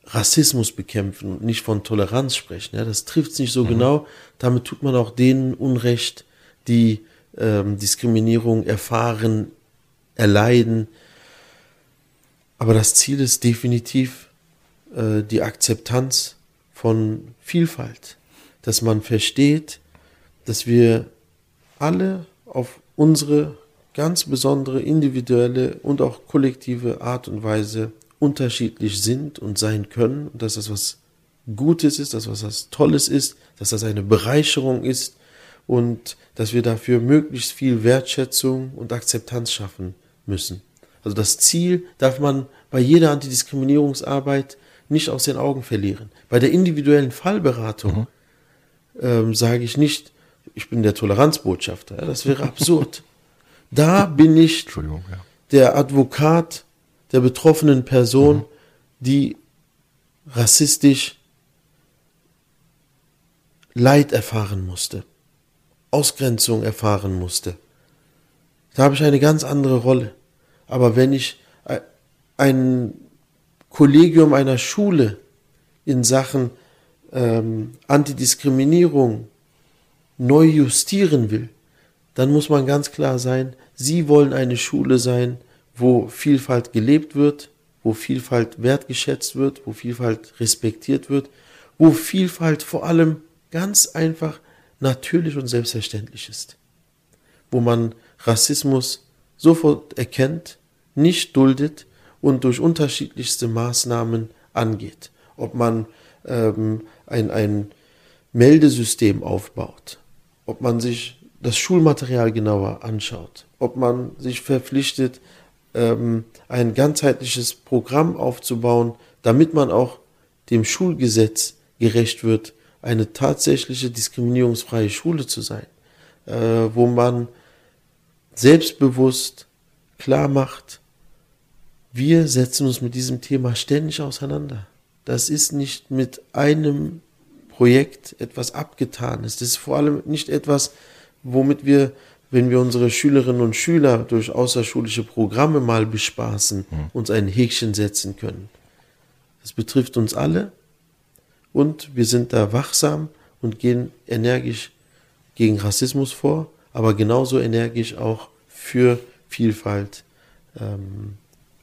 Rassismus bekämpfen und nicht von Toleranz sprechen. Ja, das trifft es nicht so mhm. genau. Damit tut man auch denen Unrecht, die ähm, Diskriminierung erfahren, erleiden. Aber das Ziel ist definitiv äh, die Akzeptanz von Vielfalt, dass man versteht, dass wir alle auf unsere ganz besondere individuelle und auch kollektive Art und Weise unterschiedlich sind und sein können dass das was Gutes ist, dass das was Tolles ist, dass das eine Bereicherung ist und dass wir dafür möglichst viel Wertschätzung und Akzeptanz schaffen müssen. Also das Ziel darf man bei jeder Antidiskriminierungsarbeit nicht aus den Augen verlieren. Bei der individuellen Fallberatung mhm. ähm, sage ich nicht, ich bin der Toleranzbotschafter. Ja, das wäre absurd. da bin ich ja. der Advokat der betroffenen Person, mhm. die rassistisch Leid erfahren musste, Ausgrenzung erfahren musste. Da habe ich eine ganz andere Rolle. Aber wenn ich ein Kollegium einer Schule in Sachen ähm, Antidiskriminierung neu justieren will, dann muss man ganz klar sein, Sie wollen eine Schule sein, wo Vielfalt gelebt wird, wo Vielfalt wertgeschätzt wird, wo Vielfalt respektiert wird, wo Vielfalt vor allem ganz einfach natürlich und selbstverständlich ist, wo man Rassismus sofort erkennt, nicht duldet und durch unterschiedlichste Maßnahmen angeht. Ob man ähm, ein, ein Meldesystem aufbaut, ob man sich das Schulmaterial genauer anschaut, ob man sich verpflichtet, ähm, ein ganzheitliches Programm aufzubauen, damit man auch dem Schulgesetz gerecht wird, eine tatsächliche diskriminierungsfreie Schule zu sein, äh, wo man selbstbewusst klar macht, wir setzen uns mit diesem Thema ständig auseinander. Das ist nicht mit einem Projekt etwas Abgetanes. Das ist vor allem nicht etwas, womit wir, wenn wir unsere Schülerinnen und Schüler durch außerschulische Programme mal bespaßen, mhm. uns ein Häkchen setzen können. Das betrifft uns alle und wir sind da wachsam und gehen energisch gegen Rassismus vor, aber genauso energisch auch für Vielfalt ähm,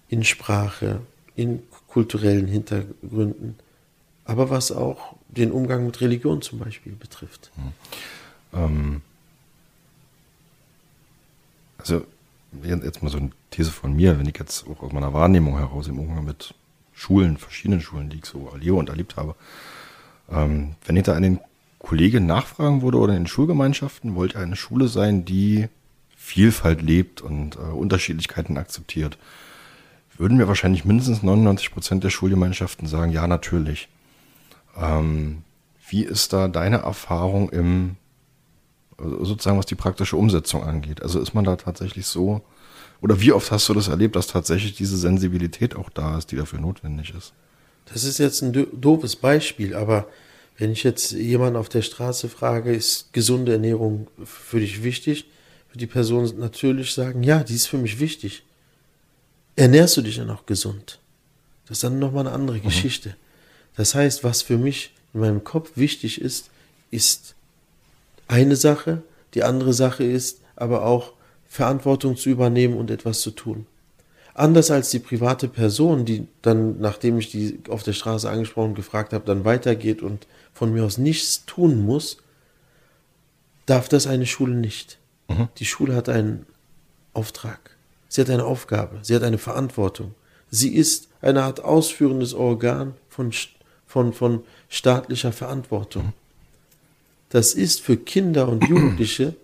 in Sprache, in kulturellen Hintergründen, aber was auch den Umgang mit Religion zum Beispiel betrifft. Hm. Ähm, also jetzt mal so eine These von mir, wenn ich jetzt auch aus meiner Wahrnehmung heraus im Umgang mit Schulen, verschiedenen Schulen, die ich so erlebe und erlebt habe, ähm, wenn ich da an den Kollegen nachfragen würde oder in den Schulgemeinschaften, wollte eine Schule sein, die Vielfalt lebt und äh, Unterschiedlichkeiten akzeptiert würden mir wahrscheinlich mindestens 99 Prozent der Schulgemeinschaften sagen, ja, natürlich. Ähm, wie ist da deine Erfahrung im, also sozusagen was die praktische Umsetzung angeht? Also ist man da tatsächlich so, oder wie oft hast du das erlebt, dass tatsächlich diese Sensibilität auch da ist, die dafür notwendig ist? Das ist jetzt ein doofes Beispiel, aber wenn ich jetzt jemanden auf der Straße frage, ist gesunde Ernährung für dich wichtig, wird die Person natürlich sagen, ja, die ist für mich wichtig ernährst du dich dann auch gesund? Das ist dann nochmal eine andere mhm. Geschichte. Das heißt, was für mich in meinem Kopf wichtig ist, ist eine Sache, die andere Sache ist aber auch Verantwortung zu übernehmen und etwas zu tun. Anders als die private Person, die dann, nachdem ich die auf der Straße angesprochen und gefragt habe, dann weitergeht und von mir aus nichts tun muss, darf das eine Schule nicht. Mhm. Die Schule hat einen Auftrag. Sie hat eine Aufgabe, sie hat eine Verantwortung. Sie ist eine Art ausführendes Organ von, von, von staatlicher Verantwortung. Das ist für Kinder und Jugendliche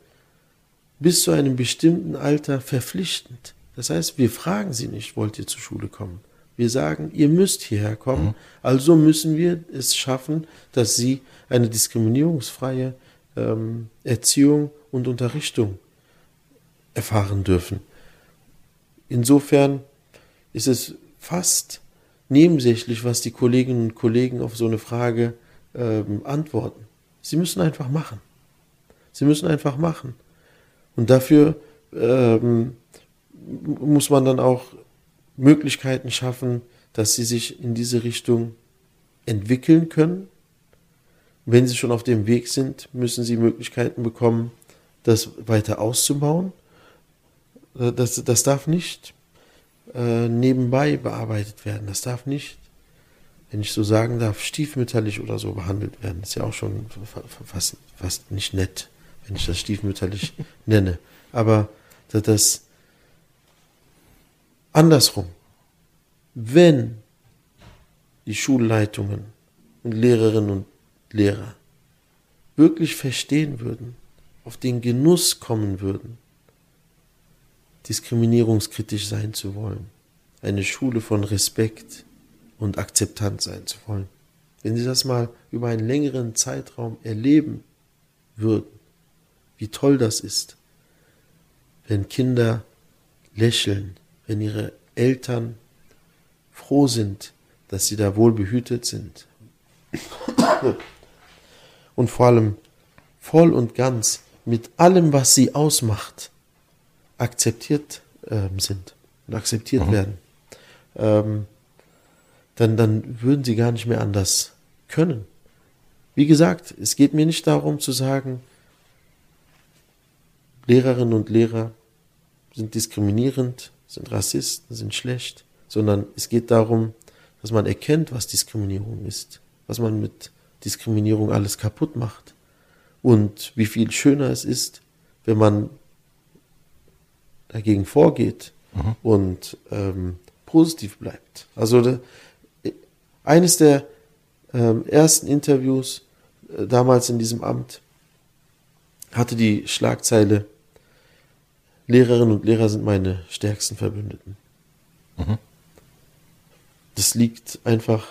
bis zu einem bestimmten Alter verpflichtend. Das heißt, wir fragen sie nicht, wollt ihr zur Schule kommen? Wir sagen, ihr müsst hierher kommen. Mhm. Also müssen wir es schaffen, dass sie eine diskriminierungsfreie ähm, Erziehung und Unterrichtung erfahren dürfen. Insofern ist es fast nebensächlich, was die Kolleginnen und Kollegen auf so eine Frage ähm, antworten. Sie müssen einfach machen. Sie müssen einfach machen. Und dafür ähm, muss man dann auch Möglichkeiten schaffen, dass sie sich in diese Richtung entwickeln können. Wenn sie schon auf dem Weg sind, müssen sie Möglichkeiten bekommen, das weiter auszubauen. Das, das darf nicht äh, nebenbei bearbeitet werden. Das darf nicht, wenn ich so sagen darf, stiefmütterlich oder so behandelt werden. Das ist ja auch schon fast, fast nicht nett, wenn ich das stiefmütterlich nenne. Aber das andersrum, wenn die Schulleitungen und Lehrerinnen und Lehrer wirklich verstehen würden, auf den Genuss kommen würden, diskriminierungskritisch sein zu wollen, eine Schule von Respekt und Akzeptanz sein zu wollen. Wenn Sie das mal über einen längeren Zeitraum erleben würden, wie toll das ist, wenn Kinder lächeln, wenn ihre Eltern froh sind, dass sie da wohl behütet sind. Und vor allem voll und ganz mit allem, was sie ausmacht, akzeptiert ähm, sind und akzeptiert mhm. werden, ähm, dann, dann würden sie gar nicht mehr anders können. Wie gesagt, es geht mir nicht darum zu sagen, Lehrerinnen und Lehrer sind diskriminierend, sind Rassisten, sind schlecht, sondern es geht darum, dass man erkennt, was Diskriminierung ist, was man mit Diskriminierung alles kaputt macht und wie viel schöner es ist, wenn man dagegen vorgeht mhm. und ähm, positiv bleibt. Also de, eines der ähm, ersten Interviews äh, damals in diesem Amt hatte die Schlagzeile Lehrerinnen und Lehrer sind meine stärksten Verbündeten. Mhm. Das liegt einfach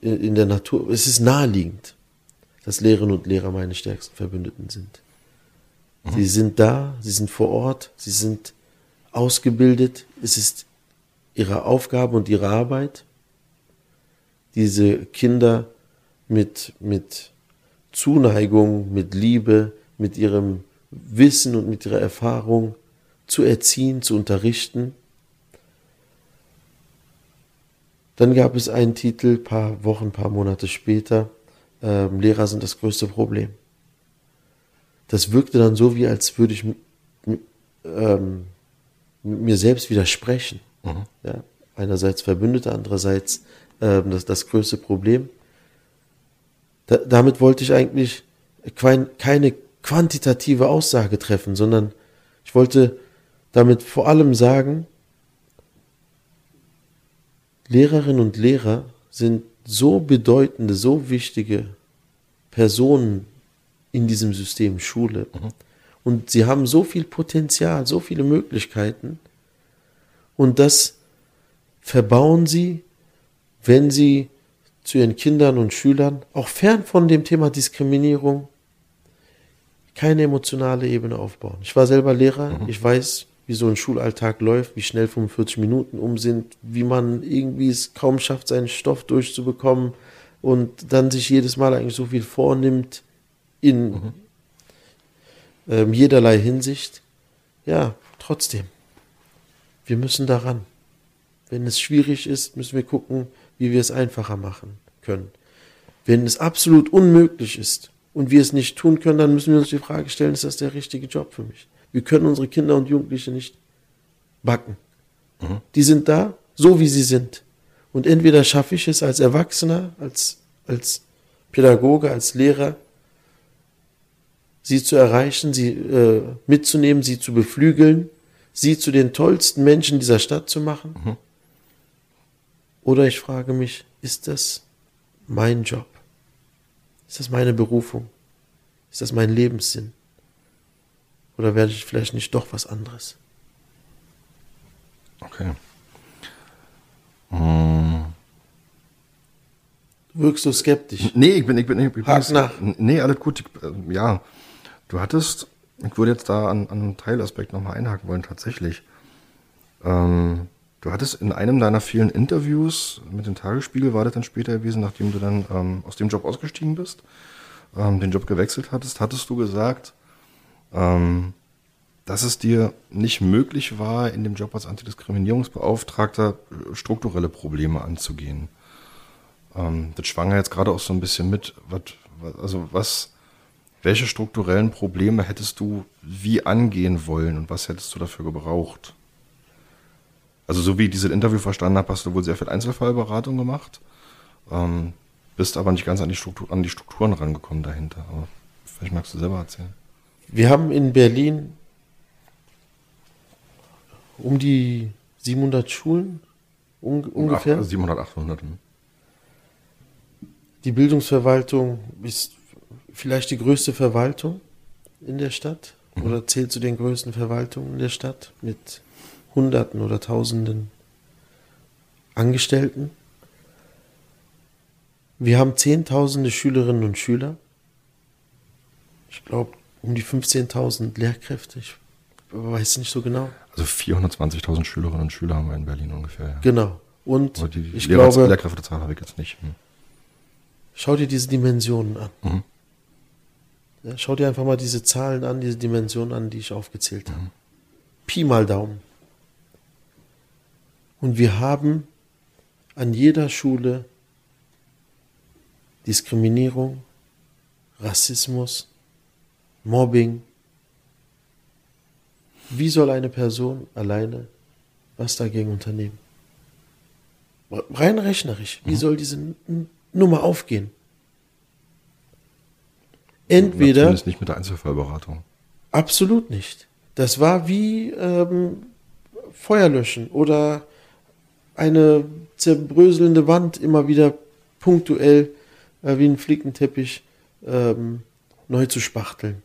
in der Natur. Es ist naheliegend, dass Lehrerinnen und Lehrer meine stärksten Verbündeten sind. Mhm. Sie sind da, sie sind vor Ort, sie sind ausgebildet. Es ist ihre Aufgabe und ihre Arbeit, diese Kinder mit, mit Zuneigung, mit Liebe, mit ihrem Wissen und mit ihrer Erfahrung zu erziehen, zu unterrichten. Dann gab es einen Titel, paar Wochen, paar Monate später, äh, Lehrer sind das größte Problem. Das wirkte dann so, wie als würde ich ähm, mir selbst widersprechen. Mhm. Ja, einerseits Verbündete, andererseits äh, das, das größte Problem. Da, damit wollte ich eigentlich keine quantitative Aussage treffen, sondern ich wollte damit vor allem sagen, Lehrerinnen und Lehrer sind so bedeutende, so wichtige Personen in diesem System Schule. Mhm. Und sie haben so viel Potenzial, so viele Möglichkeiten. Und das verbauen sie, wenn sie zu ihren Kindern und Schülern, auch fern von dem Thema Diskriminierung, keine emotionale Ebene aufbauen. Ich war selber Lehrer, mhm. ich weiß, wie so ein Schulalltag läuft, wie schnell 45 Minuten um sind, wie man irgendwie es kaum schafft, seinen Stoff durchzubekommen und dann sich jedes Mal eigentlich so viel vornimmt in mhm. ähm, jederlei Hinsicht. Ja, trotzdem, wir müssen daran. Wenn es schwierig ist, müssen wir gucken, wie wir es einfacher machen können. Wenn es absolut unmöglich ist und wir es nicht tun können, dann müssen wir uns die Frage stellen, ist das der richtige Job für mich? Wir können unsere Kinder und Jugendliche nicht backen. Mhm. Die sind da, so wie sie sind. Und entweder schaffe ich es als Erwachsener, als, als Pädagoge, als Lehrer, sie zu erreichen, sie äh, mitzunehmen, sie zu beflügeln, sie zu den tollsten Menschen dieser Stadt zu machen. Mhm. Oder ich frage mich, ist das mein Job? Ist das meine Berufung? Ist das mein Lebenssinn? Oder werde ich vielleicht nicht doch was anderes? Okay. Hm. Wirkst du skeptisch? Nee, ich bin, ich bin, ich bin Hak nach. Nee, alles gut. Ich, äh, ja, du hattest, ich würde jetzt da an, an einen Teilaspekt nochmal einhaken wollen, tatsächlich. Ähm, du hattest in einem deiner vielen Interviews mit dem Tagesspiegel, war das dann später gewesen, nachdem du dann ähm, aus dem Job ausgestiegen bist, ähm, den Job gewechselt hattest, hattest du gesagt, ähm, dass es dir nicht möglich war, in dem Job als Antidiskriminierungsbeauftragter äh, strukturelle Probleme anzugehen. Ähm, das schwang ja jetzt gerade auch so ein bisschen mit. Was, also was, welche strukturellen Probleme hättest du wie angehen wollen und was hättest du dafür gebraucht? Also so wie ich dieses Interview verstanden habe, hast du wohl sehr viel Einzelfallberatung gemacht, ähm, bist aber nicht ganz an die, Struktur, an die Strukturen rangekommen dahinter. Aber vielleicht magst du selber erzählen. Wir haben in Berlin um die 700 Schulen un ungefähr. 700, 800. Hm. Die Bildungsverwaltung ist vielleicht die größte Verwaltung in der Stadt oder zählt zu den größten Verwaltungen in der Stadt mit Hunderten oder Tausenden Angestellten. Wir haben Zehntausende Schülerinnen und Schüler. Ich glaube, um die 15.000 Lehrkräfte. Ich weiß nicht so genau. Also 420.000 Schülerinnen und Schüler haben wir in Berlin ungefähr. Ja. Genau. Und Aber die ich Lehrer glaube, Lehrkräftezahl habe ich jetzt nicht. Hm. schau dir diese Dimensionen an. Mhm. Ja, schau dir einfach mal diese Zahlen an, diese Dimensionen an, die ich aufgezählt habe. Pi mal Daumen. Und wir haben an jeder Schule Diskriminierung, Rassismus, Mobbing. Wie soll eine Person alleine was dagegen unternehmen? Rein rechnerisch, wie soll diese Nummer aufgehen? Entweder Zumindest nicht mit der Einzelfallberatung. Absolut nicht. Das war wie ähm, Feuer löschen oder eine zerbröselnde Wand immer wieder punktuell äh, wie ein Flickenteppich ähm, neu zu spachteln.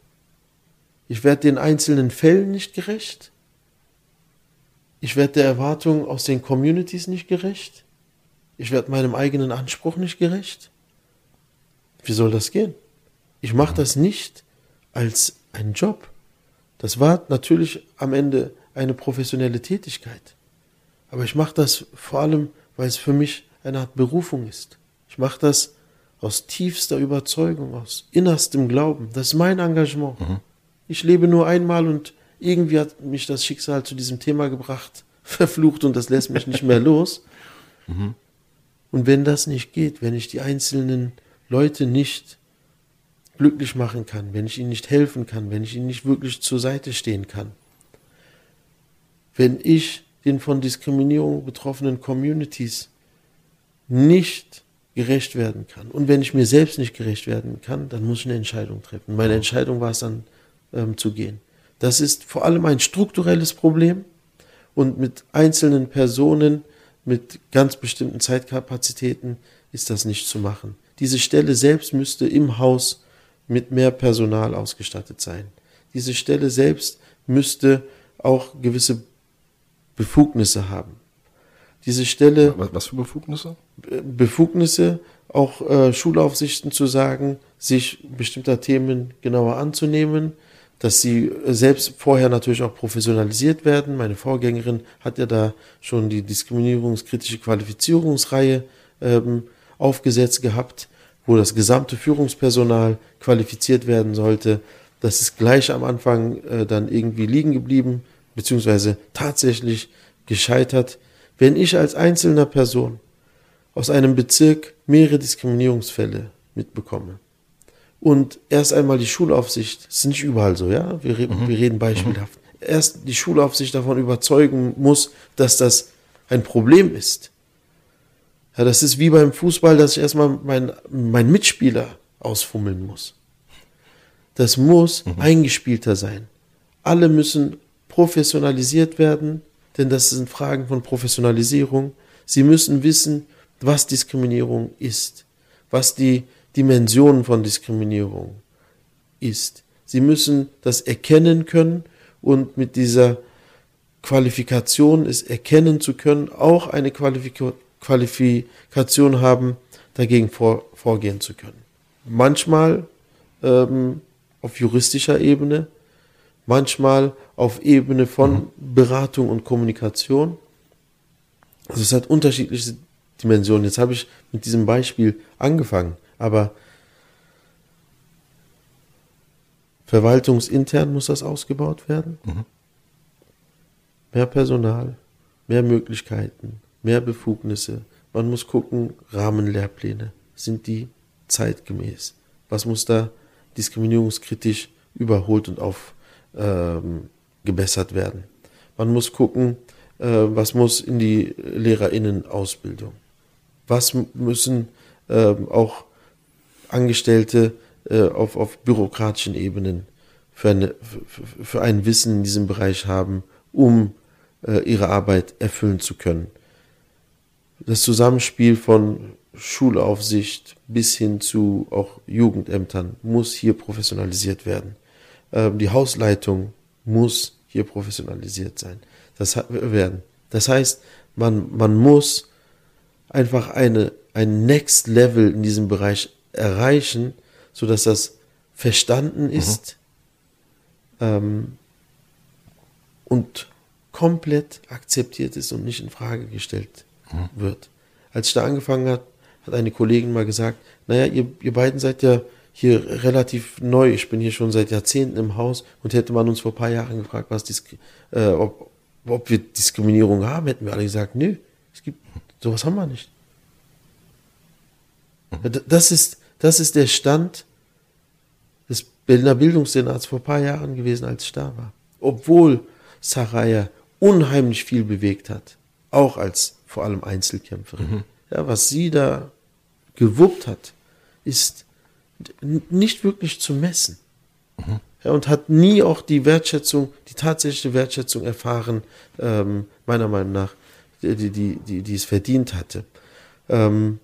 Ich werde den einzelnen Fällen nicht gerecht. Ich werde der Erwartung aus den Communities nicht gerecht. Ich werde meinem eigenen Anspruch nicht gerecht. Wie soll das gehen? Ich mache das nicht als einen Job. Das war natürlich am Ende eine professionelle Tätigkeit. Aber ich mache das vor allem, weil es für mich eine Art Berufung ist. Ich mache das aus tiefster Überzeugung, aus innerstem Glauben. Das ist mein Engagement. Ich lebe nur einmal und irgendwie hat mich das Schicksal zu diesem Thema gebracht, verflucht und das lässt mich nicht mehr los. Und wenn das nicht geht, wenn ich die einzelnen Leute nicht glücklich machen kann, wenn ich ihnen nicht helfen kann, wenn ich ihnen nicht wirklich zur Seite stehen kann, wenn ich den von Diskriminierung betroffenen Communities nicht gerecht werden kann und wenn ich mir selbst nicht gerecht werden kann, dann muss ich eine Entscheidung treffen. Meine Entscheidung war es dann ähm, zu gehen. Das ist vor allem ein strukturelles Problem und mit einzelnen Personen mit ganz bestimmten Zeitkapazitäten ist das nicht zu machen. Diese Stelle selbst müsste im Haus mit mehr Personal ausgestattet sein. Diese Stelle selbst müsste auch gewisse Befugnisse haben. Diese Stelle Was, für Befugnisse? Befugnisse, auch äh, Schulaufsichten zu sagen, sich bestimmter Themen genauer anzunehmen, dass sie selbst vorher natürlich auch professionalisiert werden. Meine Vorgängerin hat ja da schon die diskriminierungskritische Qualifizierungsreihe ähm, aufgesetzt gehabt, wo das gesamte Führungspersonal qualifiziert werden sollte. Das ist gleich am Anfang äh, dann irgendwie liegen geblieben, beziehungsweise tatsächlich gescheitert. Wenn ich als einzelner Person aus einem Bezirk mehrere Diskriminierungsfälle mitbekomme und erst einmal die Schulaufsicht, das ist nicht überall so, ja, wir, re wir reden beispielhaft, erst die Schulaufsicht davon überzeugen muss, dass das ein Problem ist. Ja, das ist wie beim Fußball, dass ich erstmal mein, mein Mitspieler ausfummeln muss. Das muss eingespielter sein. Alle müssen professionalisiert werden, denn das sind Fragen von Professionalisierung. Sie müssen wissen, was Diskriminierung ist, was die Dimensionen von Diskriminierung ist. Sie müssen das erkennen können und mit dieser Qualifikation, es erkennen zu können, auch eine Qualifika Qualifikation haben, dagegen vor, vorgehen zu können. Manchmal ähm, auf juristischer Ebene, manchmal auf Ebene von Beratung und Kommunikation. Also es hat unterschiedliche Dimensionen. Jetzt habe ich mit diesem Beispiel angefangen, aber verwaltungsintern muss das ausgebaut werden. Mehr Personal, mehr Möglichkeiten, mehr Befugnisse. Man muss gucken, Rahmenlehrpläne, sind die zeitgemäß? Was muss da diskriminierungskritisch überholt und aufgebessert ähm, werden? Man muss gucken, äh, was muss in die Lehrerinnenausbildung? Was müssen ähm, auch Angestellte äh, auf, auf bürokratischen Ebenen für, eine, für, für ein Wissen in diesem Bereich haben, um äh, ihre Arbeit erfüllen zu können? Das Zusammenspiel von Schulaufsicht bis hin zu auch Jugendämtern muss hier professionalisiert werden. Ähm, die Hausleitung muss hier professionalisiert sein. Das werden. Das heißt, man, man muss einfach eine, ein Next Level in diesem Bereich erreichen, sodass das verstanden mhm. ist mhm. ähm, und komplett akzeptiert ist und nicht in Frage gestellt mhm. wird. Als ich da angefangen hat, hat eine Kollegin mal gesagt, naja, ihr, ihr beiden seid ja hier relativ neu. Ich bin hier schon seit Jahrzehnten im Haus und hätte man uns vor ein paar Jahren gefragt, was dies, äh, ob, ob wir Diskriminierung haben, hätten wir alle gesagt, nö, es gibt, sowas haben wir nicht. Mhm. Das ist, das ist der Stand des Berliner Bildungssenats vor ein paar Jahren gewesen, als ich da war. Obwohl Saraya unheimlich viel bewegt hat, auch als vor allem Einzelkämpferin. Mhm. Ja, was sie da gewuppt hat, ist nicht wirklich zu messen. Mhm. Ja, und hat nie auch die Wertschätzung, die tatsächliche Wertschätzung erfahren, ähm, meiner Meinung nach, die, die, die, die es verdient hatte. Ähm,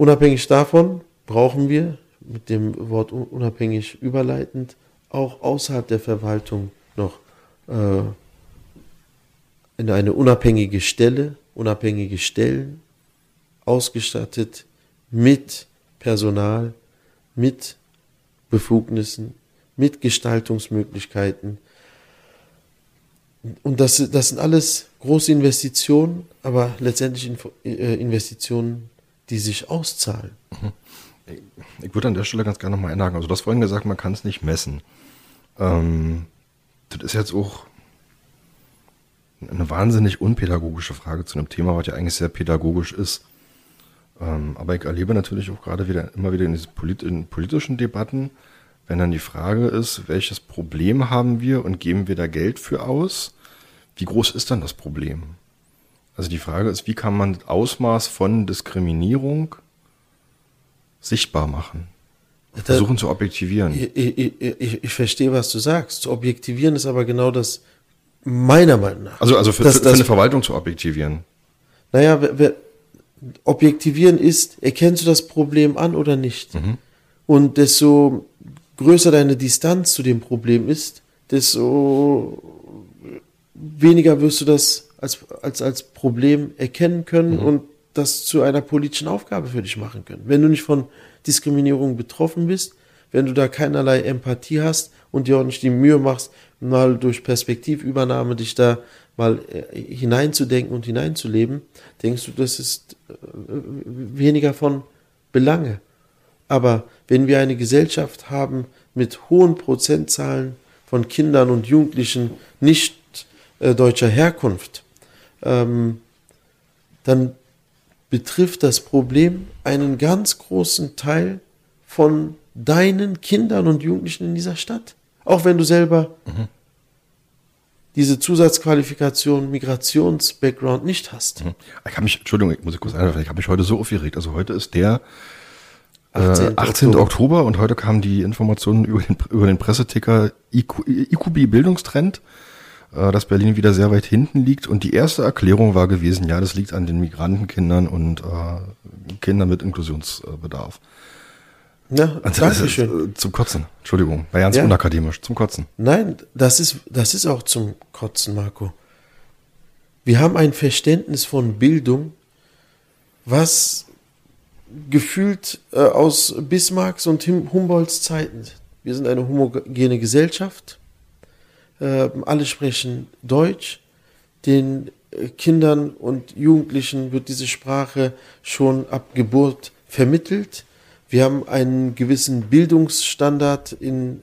unabhängig davon brauchen wir, mit dem Wort unabhängig überleitend, auch außerhalb der Verwaltung noch äh, in eine unabhängige Stelle, unabhängige Stellen, ausgestattet mit Personal, mit Befugnissen, mit Gestaltungsmöglichkeiten. Und das, das sind alles große Investitionen, aber letztendlich äh, Investitionen, die sich auszahlen. Mhm. Ich würde an der Stelle ganz gerne nochmal einhaken. Also, du hast vorhin gesagt, man kann es nicht messen. Ähm, das ist jetzt auch eine wahnsinnig unpädagogische Frage zu einem Thema, was ja eigentlich sehr pädagogisch ist. Ähm, aber ich erlebe natürlich auch gerade wieder immer wieder in diesen polit in politischen Debatten, wenn dann die Frage ist, welches Problem haben wir und geben wir da Geld für aus? Wie groß ist dann das Problem? Also die Frage ist, wie kann man das Ausmaß von Diskriminierung sichtbar machen? Versuchen zu objektivieren. Ich, ich, ich, ich, verstehe, was du sagst. Zu objektivieren ist aber genau das, meiner Meinung nach. Also, also für, das, für, für eine Verwaltung zu objektivieren. Naja, wer, wer, objektivieren ist, erkennst du das Problem an oder nicht? Mhm. Und desto größer deine Distanz zu dem Problem ist, desto weniger wirst du das als, als, als Problem erkennen können mhm. und das zu einer politischen Aufgabe für dich machen können. Wenn du nicht von Diskriminierung betroffen bist, wenn du da keinerlei Empathie hast und dir auch nicht die Mühe machst, mal durch Perspektivübernahme dich da mal äh, hineinzudenken und hineinzuleben, denkst du, das ist äh, weniger von Belange. Aber wenn wir eine Gesellschaft haben mit hohen Prozentzahlen von Kindern und Jugendlichen nicht äh, deutscher Herkunft, ähm, dann betrifft das Problem einen ganz großen Teil von deinen Kindern und Jugendlichen in dieser Stadt. Auch wenn du selber mhm. diese Zusatzqualifikation Migrations-Background nicht hast. Mhm. Ich habe mich, Entschuldigung, ich muss kurz einwerfen, ich habe mich heute so aufgeregt. Also heute ist der 18. Äh, 18. Oktober. Oktober. und heute kamen die Informationen über den, über den Presseticker IQ, IQB Bildungstrend, äh, dass Berlin wieder sehr weit hinten liegt. Und die erste Erklärung war gewesen, ja, das liegt an den Migrantenkindern und äh, Kindern mit Inklusionsbedarf. Ja, also, danke schön. Äh, zum Kotzen, Entschuldigung, war ganz ja. unakademisch, zum Kotzen. Nein, das ist, das ist auch zum Kotzen, Marco. Wir haben ein Verständnis von Bildung, was gefühlt äh, aus Bismarcks und Humboldts Zeiten. Wir sind eine homogene Gesellschaft. Äh, alle sprechen Deutsch. Den äh, Kindern und Jugendlichen wird diese Sprache schon ab Geburt vermittelt. Wir haben einen gewissen Bildungsstandard in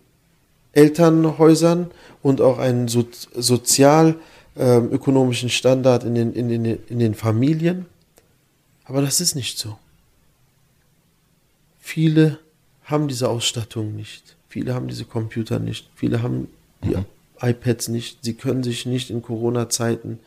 Elternhäusern und auch einen so, sozial-ökonomischen ähm, Standard in den, in, den, in den Familien. Aber das ist nicht so. Viele haben diese Ausstattung nicht. Viele haben diese Computer nicht. Viele haben die mhm. iPads nicht. Sie können sich nicht in Corona-Zeiten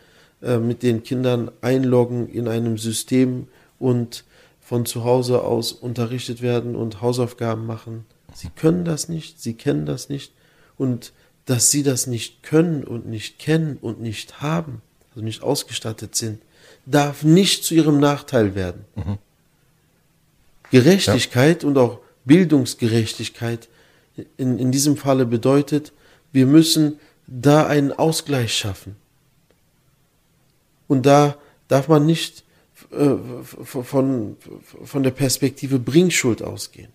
äh, mit den Kindern einloggen in einem System und von zu Hause aus unterrichtet werden und Hausaufgaben machen. Sie können das nicht, sie kennen das nicht. Und dass sie das nicht können und nicht kennen und nicht haben, also nicht ausgestattet sind, darf nicht zu ihrem Nachteil werden. Gerechtigkeit und auch Bildungsgerechtigkeit in, in diesem Falle bedeutet, wir müssen da einen Ausgleich schaffen. Und da darf man nicht äh, von, von der Perspektive Bringschuld ausgehen.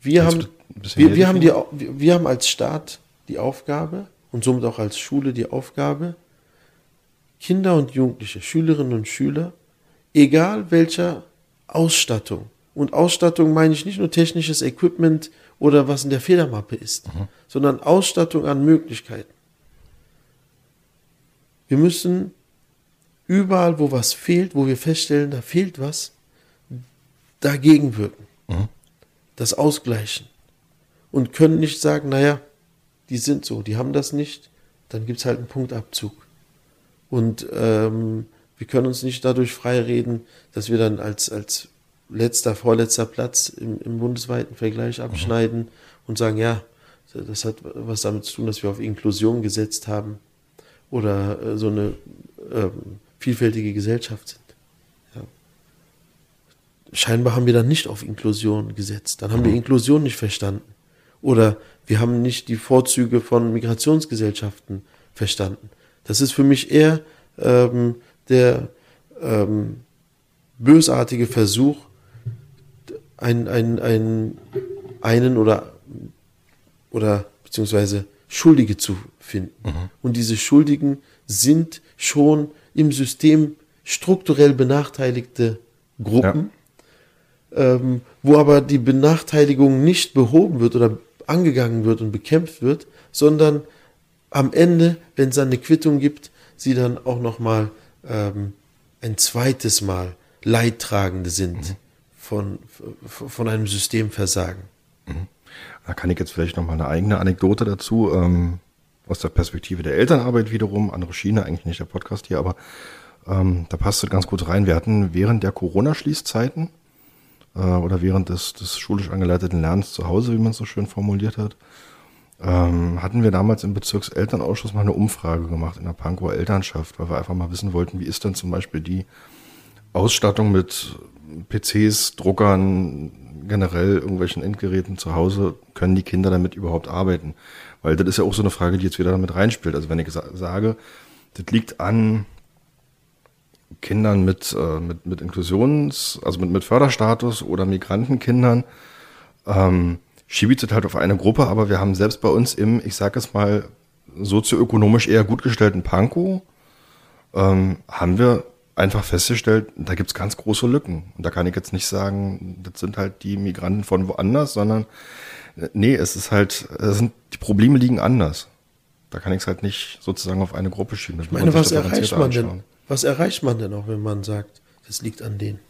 Wir haben, wir, wir, haben die, wir haben als Staat die Aufgabe und somit auch als Schule die Aufgabe, Kinder und Jugendliche, Schülerinnen und Schüler, egal welcher Ausstattung, und Ausstattung meine ich nicht nur technisches Equipment oder was in der Federmappe ist, mhm. sondern Ausstattung an Möglichkeiten. Wir müssen überall, wo was fehlt, wo wir feststellen, da fehlt was, dagegen wirken. Mhm. Das ausgleichen. Und können nicht sagen, naja, die sind so, die haben das nicht, dann gibt es halt einen Punktabzug. Und ähm, wir können uns nicht dadurch freireden, dass wir dann als, als letzter, vorletzter Platz im, im bundesweiten Vergleich abschneiden mhm. und sagen, ja, das hat was damit zu tun, dass wir auf Inklusion gesetzt haben oder äh, so eine äh, vielfältige Gesellschaft sind. Ja. Scheinbar haben wir dann nicht auf Inklusion gesetzt. Dann haben mhm. wir Inklusion nicht verstanden. Oder wir haben nicht die Vorzüge von Migrationsgesellschaften verstanden. Das ist für mich eher ähm, der ähm, bösartige Versuch, ein, ein, ein, einen oder, oder beziehungsweise Schuldige zu finden. Mhm. Und diese Schuldigen sind schon im System strukturell benachteiligte Gruppen, ja. ähm, wo aber die Benachteiligung nicht behoben wird oder angegangen wird und bekämpft wird, sondern am Ende, wenn es eine Quittung gibt, sie dann auch nochmal ähm, ein zweites Mal Leidtragende sind. Mhm von, von einem Systemversagen. Mhm. Da kann ich jetzt vielleicht noch mal eine eigene Anekdote dazu, ähm, aus der Perspektive der Elternarbeit wiederum, andere Schiene, eigentlich nicht der Podcast hier, aber ähm, da passt es ganz gut rein. Wir hatten während der Corona-Schließzeiten äh, oder während des, des schulisch angeleiteten Lernens zu Hause, wie man es so schön formuliert hat, ähm, hatten wir damals im Bezirkselternausschuss mal eine Umfrage gemacht in der Pankower Elternschaft, weil wir einfach mal wissen wollten, wie ist denn zum Beispiel die Ausstattung mit PCs, Druckern, generell irgendwelchen Endgeräten zu Hause, können die Kinder damit überhaupt arbeiten? Weil das ist ja auch so eine Frage, die jetzt wieder damit reinspielt. Also wenn ich sage, das liegt an Kindern mit, äh, mit, mit Inklusions-, also mit, mit Förderstatus oder Migrantenkindern, ähm, schiebe ich halt auf eine Gruppe, aber wir haben selbst bei uns im, ich sage es mal, sozioökonomisch eher gut gestellten Pankow, ähm, haben wir einfach festgestellt, da gibt es ganz große Lücken. Und da kann ich jetzt nicht sagen, das sind halt die Migranten von woanders, sondern nee, es ist halt, es sind, die Probleme liegen anders. Da kann ich es halt nicht sozusagen auf eine Gruppe schieben. Ich meine, was erreicht man denn? Was erreicht man denn auch, wenn man sagt, das liegt an denen?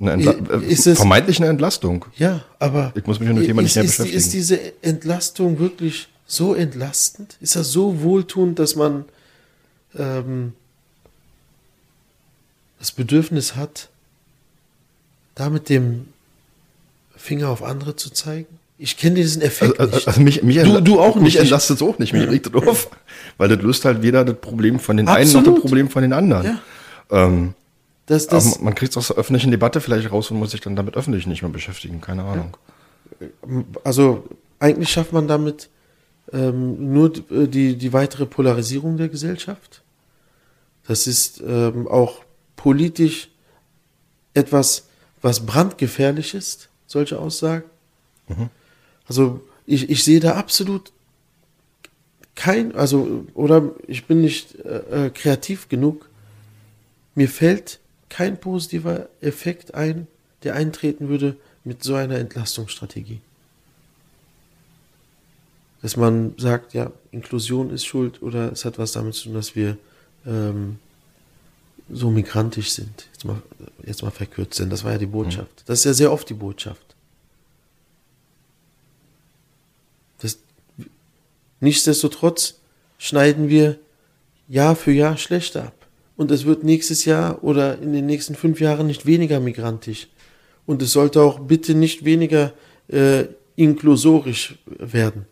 Eine Entla ist es, vermeintlich eine Entlastung. Ja, aber ich muss mich mit dem Thema ist, nicht mehr beschäftigen. Ist diese Entlastung wirklich so entlastend? Ist das so wohltuend, dass man ähm, das Bedürfnis hat, da mit dem Finger auf andere zu zeigen? Ich kenne diesen Effekt also, also, also mich, mich du, du auch nicht. Mich entlastet es auch nicht, mich regt das auf. Weil das löst halt weder das Problem von den Absolut. einen noch das Problem von den anderen. Ja. Ähm, das, das, man kriegt es aus der öffentlichen Debatte vielleicht raus und muss sich dann damit öffentlich nicht mehr beschäftigen, keine Ahnung. Ja. Also eigentlich schafft man damit ähm, nur die, die weitere Polarisierung der Gesellschaft. Das ist ähm, auch politisch etwas, was brandgefährlich ist, solche Aussagen. Mhm. Also ich, ich sehe da absolut kein, also, oder ich bin nicht äh, äh, kreativ genug. Mir fällt kein positiver Effekt ein, der eintreten würde mit so einer Entlastungsstrategie. Dass man sagt, ja, Inklusion ist schuld oder es hat was damit zu tun, dass wir ähm, so migrantisch sind. Jetzt mal, jetzt mal verkürzt sind. Das war ja die Botschaft. Mhm. Das ist ja sehr oft die Botschaft. Das, nichtsdestotrotz schneiden wir Jahr für Jahr schlechter ab. Und es wird nächstes Jahr oder in den nächsten fünf Jahren nicht weniger migrantisch. Und es sollte auch bitte nicht weniger äh, inklusorisch werden.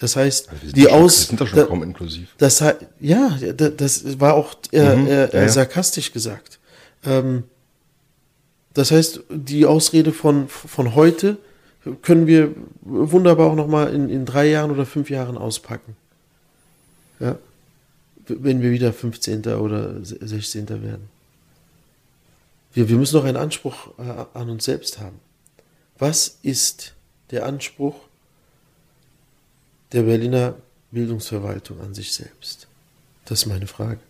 Das heißt, Also die schon- Aus... wir sind doch schon da- kaum inklusiv. Das heißt, ja, da- das war auch äh, Mhm, äh, ja, äh, ja. sarkastisch gesagt. Ähm, das heißt, die Ausrede von, von heute können wir wunderbar auch nochmal in, in drei Jahren oder fünf Jahren auspacken. Ja. Wenn wir wieder 15. oder 16. werden. Wir, wir müssen noch einen Anspruch äh, an uns selbst haben. Was ist der Anspruch der Berliner Bildungsverwaltung an sich selbst? Das ist meine Frage.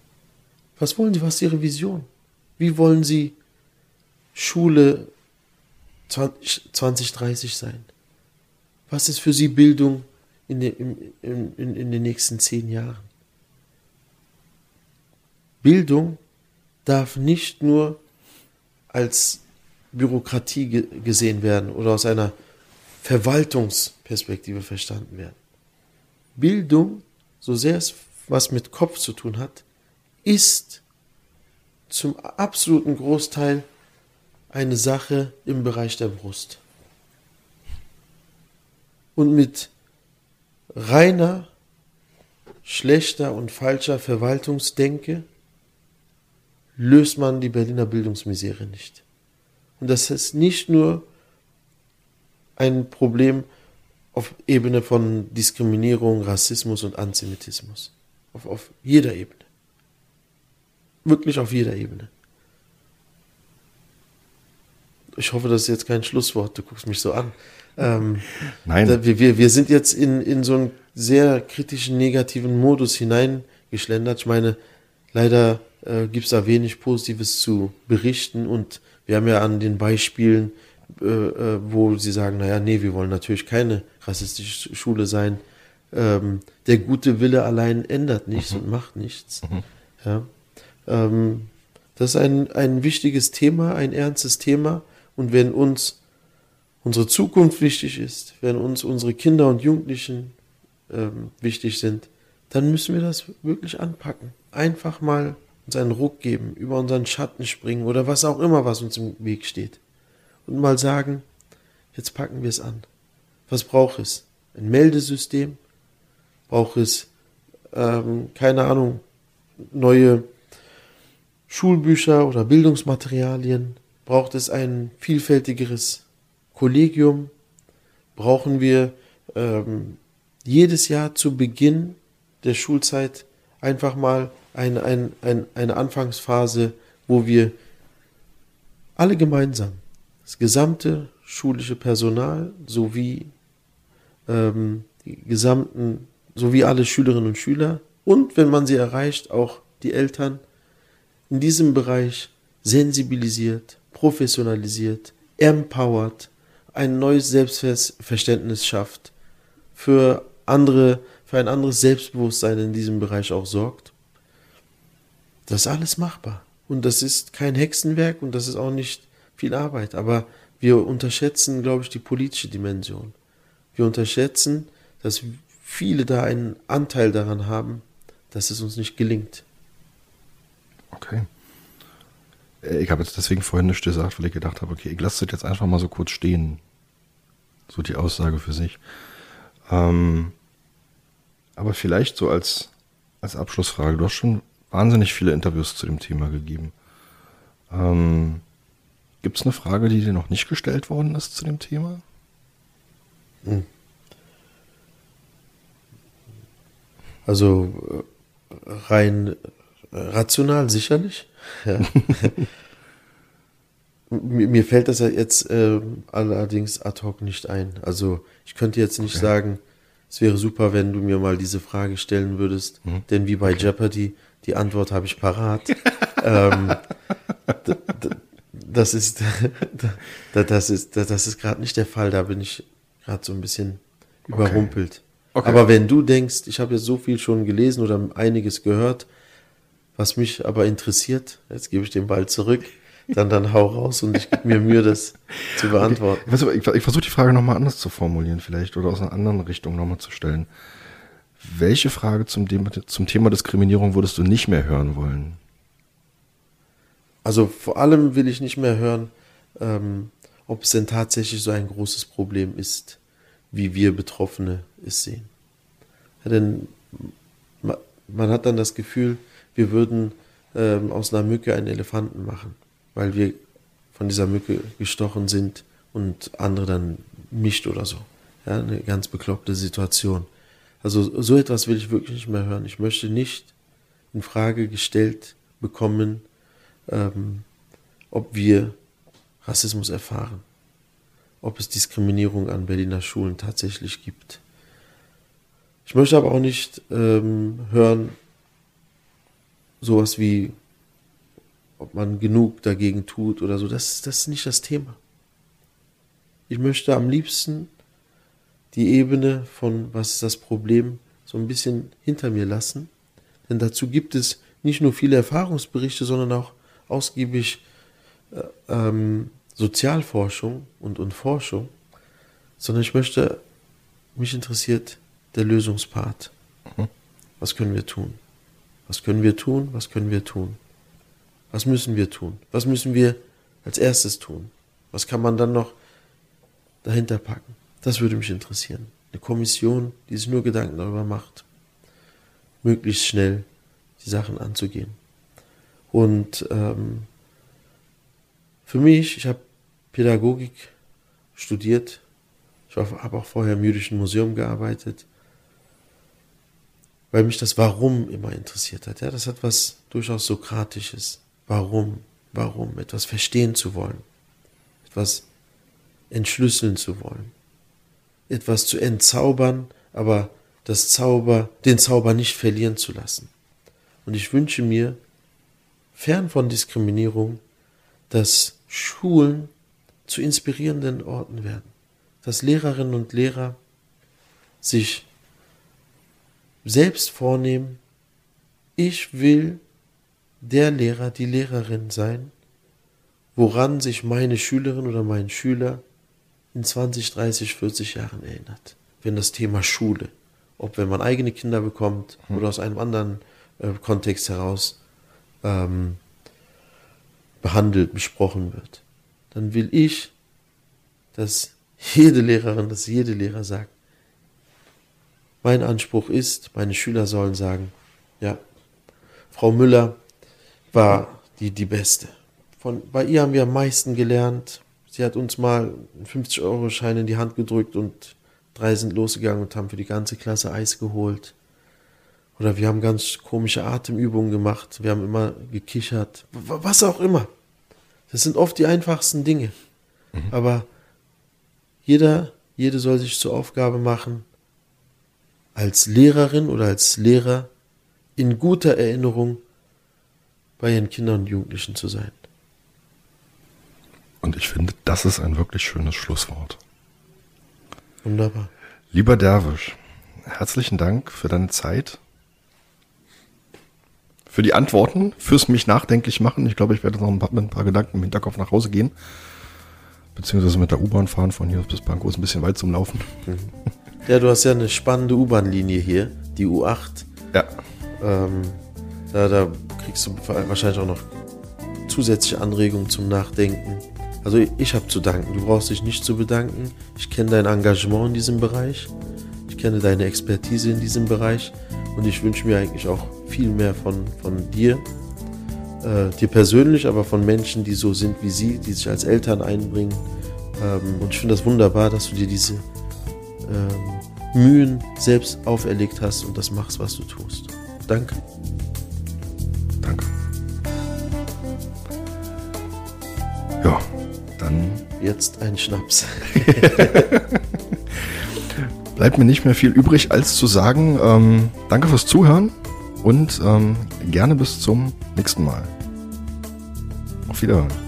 Was wollen Sie? Was ist Ihre Vision? Wie wollen Sie Schule 20, 2030 sein? Was ist für Sie Bildung in, den- in, in, in den nächsten zehn Jahren? Bildung darf nicht nur als Bürokratie ge gesehen werden oder aus einer Verwaltungsperspektive verstanden werden. Bildung, so sehr es was mit Kopf zu tun hat, ist zum absoluten Großteil eine Sache im Bereich der Brust. Und mit reiner, schlechter und falscher Verwaltungsdenke löst man die Berliner Bildungsmisere nicht. Und das ist nicht nur ein Problem auf Ebene von Diskriminierung, Rassismus und Antisemitismus. Auf, auf jeder Ebene. Wirklich auf jeder Ebene. Ich hoffe, das ist jetzt kein Schlusswort. Du guckst mich so an. Ähm, Nein. wir, wir, wir sind jetzt in, in so einen sehr kritischen, negativen Modus hineingeschlendert. Ich meine, leider äh, gibt es da wenig Positives zu berichten und wir haben ja an den Beispielen, äh, äh, wo sie sagen, naja, nee, wir wollen natürlich keine rassistische Schule sein. Ähm, der gute Wille allein ändert nichts und macht nichts. Ja. Ähm, das ist ein, ein wichtiges Thema, ein ernstes Thema. Und wenn uns unsere Zukunft wichtig ist, wenn uns unsere Kinder und Jugendlichen ähm, wichtig sind, dann müssen wir das wirklich anpacken. Einfach mal uns einen Ruck geben, über unseren Schatten springen oder was auch immer, was uns im Weg steht. Und mal sagen, jetzt packen wir es an. Was braucht es? Ein Meldesystem? Braucht es, ähm, keine Ahnung, neue Schulbücher oder Bildungsmaterialien? Braucht es ein vielfältigeres Kollegium? Brauchen wir ähm, jedes Jahr zu Beginn der Schulzeit einfach mal ein, ein, ein, eine Anfangsphase, wo wir alle gemeinsam, das gesamte schulische Personal sowie ähm, die gesamten, sowie alle Schülerinnen und Schüler und wenn man sie erreicht, auch die Eltern in diesem Bereich sensibilisiert, professionalisiert, empowert, ein neues Selbstverständnis schafft, für andere, für ein anderes Selbstbewusstsein in diesem Bereich auch sorgt. Das ist alles machbar. Und das ist kein Hexenwerk und das ist auch nicht viel Arbeit. Aber wir unterschätzen, glaube ich, die politische Dimension. Wir unterschätzen, dass viele da einen Anteil daran haben, dass es uns nicht gelingt. Okay. Äh, Ich habe jetzt deswegen vorhin nicht gesagt, weil ich gedacht habe, okay, ich lasse das jetzt einfach mal so kurz stehen. So die Aussage für sich. Ähm, aber vielleicht so als, als Abschlussfrage. Du hast schon wahnsinnig viele Interviews zu dem Thema gegeben. Ähm, Gibt es eine Frage, die dir noch nicht gestellt worden ist zu dem Thema? Also äh, rein äh, rational sicherlich. Ja. mir, fällt das ja jetzt äh, allerdings ad hoc nicht ein. Also ich könnte jetzt nicht sagen, es wäre super, wenn du mir mal diese Frage stellen würdest, denn wie bei Jeopardy, die Antwort habe ich parat. ähm, das ist, das ist, das ist gerade nicht der Fall. Da bin ich gerade so ein bisschen überrumpelt. Okay. Aber wenn du denkst, ich habe jetzt so viel schon gelesen oder einiges gehört, was mich aber interessiert, jetzt gebe ich den Ball zurück, dann, dann hau raus und ich gebe mir Mühe, das zu beantworten. Du, ich, ich versuche die Frage nochmal anders zu formulieren, vielleicht, oder aus einer anderen Richtung nochmal zu stellen. Welche Frage zum Thema, zum Thema Diskriminierung würdest du nicht mehr hören wollen? Also vor allem will ich nicht mehr hören, ähm, ob es denn tatsächlich so ein großes Problem ist, wie wir Betroffene es sehen. Ja, denn man hat dann das Gefühl, wir würden ähm, aus einer Mücke einen Elefanten machen, weil wir von dieser Mücke gestochen sind und andere dann mischt oder so. Ja, eine ganz bekloppte Situation. Also so etwas will ich wirklich nicht mehr hören. Ich möchte nicht in Frage gestellt bekommen, ähm, ob wir Rassismus erfahren, ob es Diskriminierung an Berliner Schulen tatsächlich gibt. Ich möchte aber auch nicht ähm, hören, sowas wie, ob man genug dagegen tut oder so. Das, das ist nicht das Thema. Ich möchte am liebsten die Ebene von, was ist das Problem, so ein bisschen hinter mir lassen. Denn dazu gibt es nicht nur viele Erfahrungsberichte, sondern auch ausgiebig äh, ähm, Sozialforschung und, und Forschung, sondern ich möchte, mich interessiert der Lösungspart. Mhm. Was können wir tun? Was können wir tun? Was können wir tun? Was müssen wir tun? Was müssen wir als erstes tun? Was kann man dann noch dahinter packen? Das würde mich interessieren. Eine Kommission, die sich nur Gedanken darüber macht, möglichst schnell die Sachen anzugehen. Und ähm, für mich, ich habe Pädagogik studiert, ich habe auch vorher im Jüdischen Museum gearbeitet, weil mich das Warum immer interessiert hat. Ja, das hat was durchaus Sokratisches. Warum? Warum? Etwas verstehen zu wollen. Etwas entschlüsseln zu wollen. Etwas zu entzaubern, aber das Zauber, den Zauber nicht verlieren zu lassen. Und ich wünsche mir, fern von Diskriminierung, dass Schulen zu inspirierenden Orten werden. Dass Lehrerinnen und Lehrer sich selbst vornehmen, ich will der Lehrer, die Lehrerin sein, woran sich meine Schülerin oder mein Schüler in 20, 30, 40 Jahren erinnert. Wenn das Thema Schule, ob wenn man eigene Kinder bekommt hm. oder aus einem anderen äh, Kontext heraus ähm, behandelt, besprochen wird, dann will ich, dass jede Lehrerin, dass jede Lehrer sagt, mein Anspruch ist, meine Schüler sollen sagen, ja, Frau Müller war die, die Beste. Von, bei ihr haben wir am meisten gelernt. Sie hat uns mal einen 50-Euro-Schein in die Hand gedrückt und drei sind losgegangen und haben für die ganze Klasse Eis geholt. Oder wir haben ganz komische Atemübungen gemacht. Wir haben immer gekichert. Was auch immer. Das sind oft die einfachsten Dinge. Mhm. Aber jeder, jede soll sich zur Aufgabe machen, als Lehrerin oder als Lehrer in guter Erinnerung bei ihren Kindern und Jugendlichen zu sein. Und ich finde, das ist ein wirklich schönes Schlusswort. Wunderbar. Lieber Derwisch, herzlichen Dank für deine Zeit, für die Antworten, fürs mich nachdenklich machen. Ich glaube, ich werde noch ein paar, mit ein paar Gedanken im Hinterkopf nach Hause gehen. Beziehungsweise mit der U-Bahn fahren von hier bis Pankow ist ein bisschen weit zum Laufen. Ja, du hast ja eine spannende U-Bahn-Linie hier, die U8. Ja. Ähm, da, da kriegst du wahrscheinlich auch noch zusätzliche Anregungen zum Nachdenken. Also ich habe zu danken. Du brauchst dich nicht zu bedanken. Ich kenne dein Engagement in diesem Bereich. Ich kenne deine Expertise in diesem Bereich. Und ich wünsche mir eigentlich auch viel mehr von, von dir, äh, dir persönlich, aber von Menschen, die so sind wie sie, die sich als Eltern einbringen. Ähm, und ich finde das wunderbar, dass du dir diese ähm, Mühen selbst auferlegt hast und das machst, was du tust. Danke. Danke. Ja, dann. Jetzt ein Schnaps. Bleibt mir nicht mehr viel übrig, als zu sagen, ähm, danke fürs Zuhören und ähm, gerne bis zum nächsten Mal. Auf Wiederhören.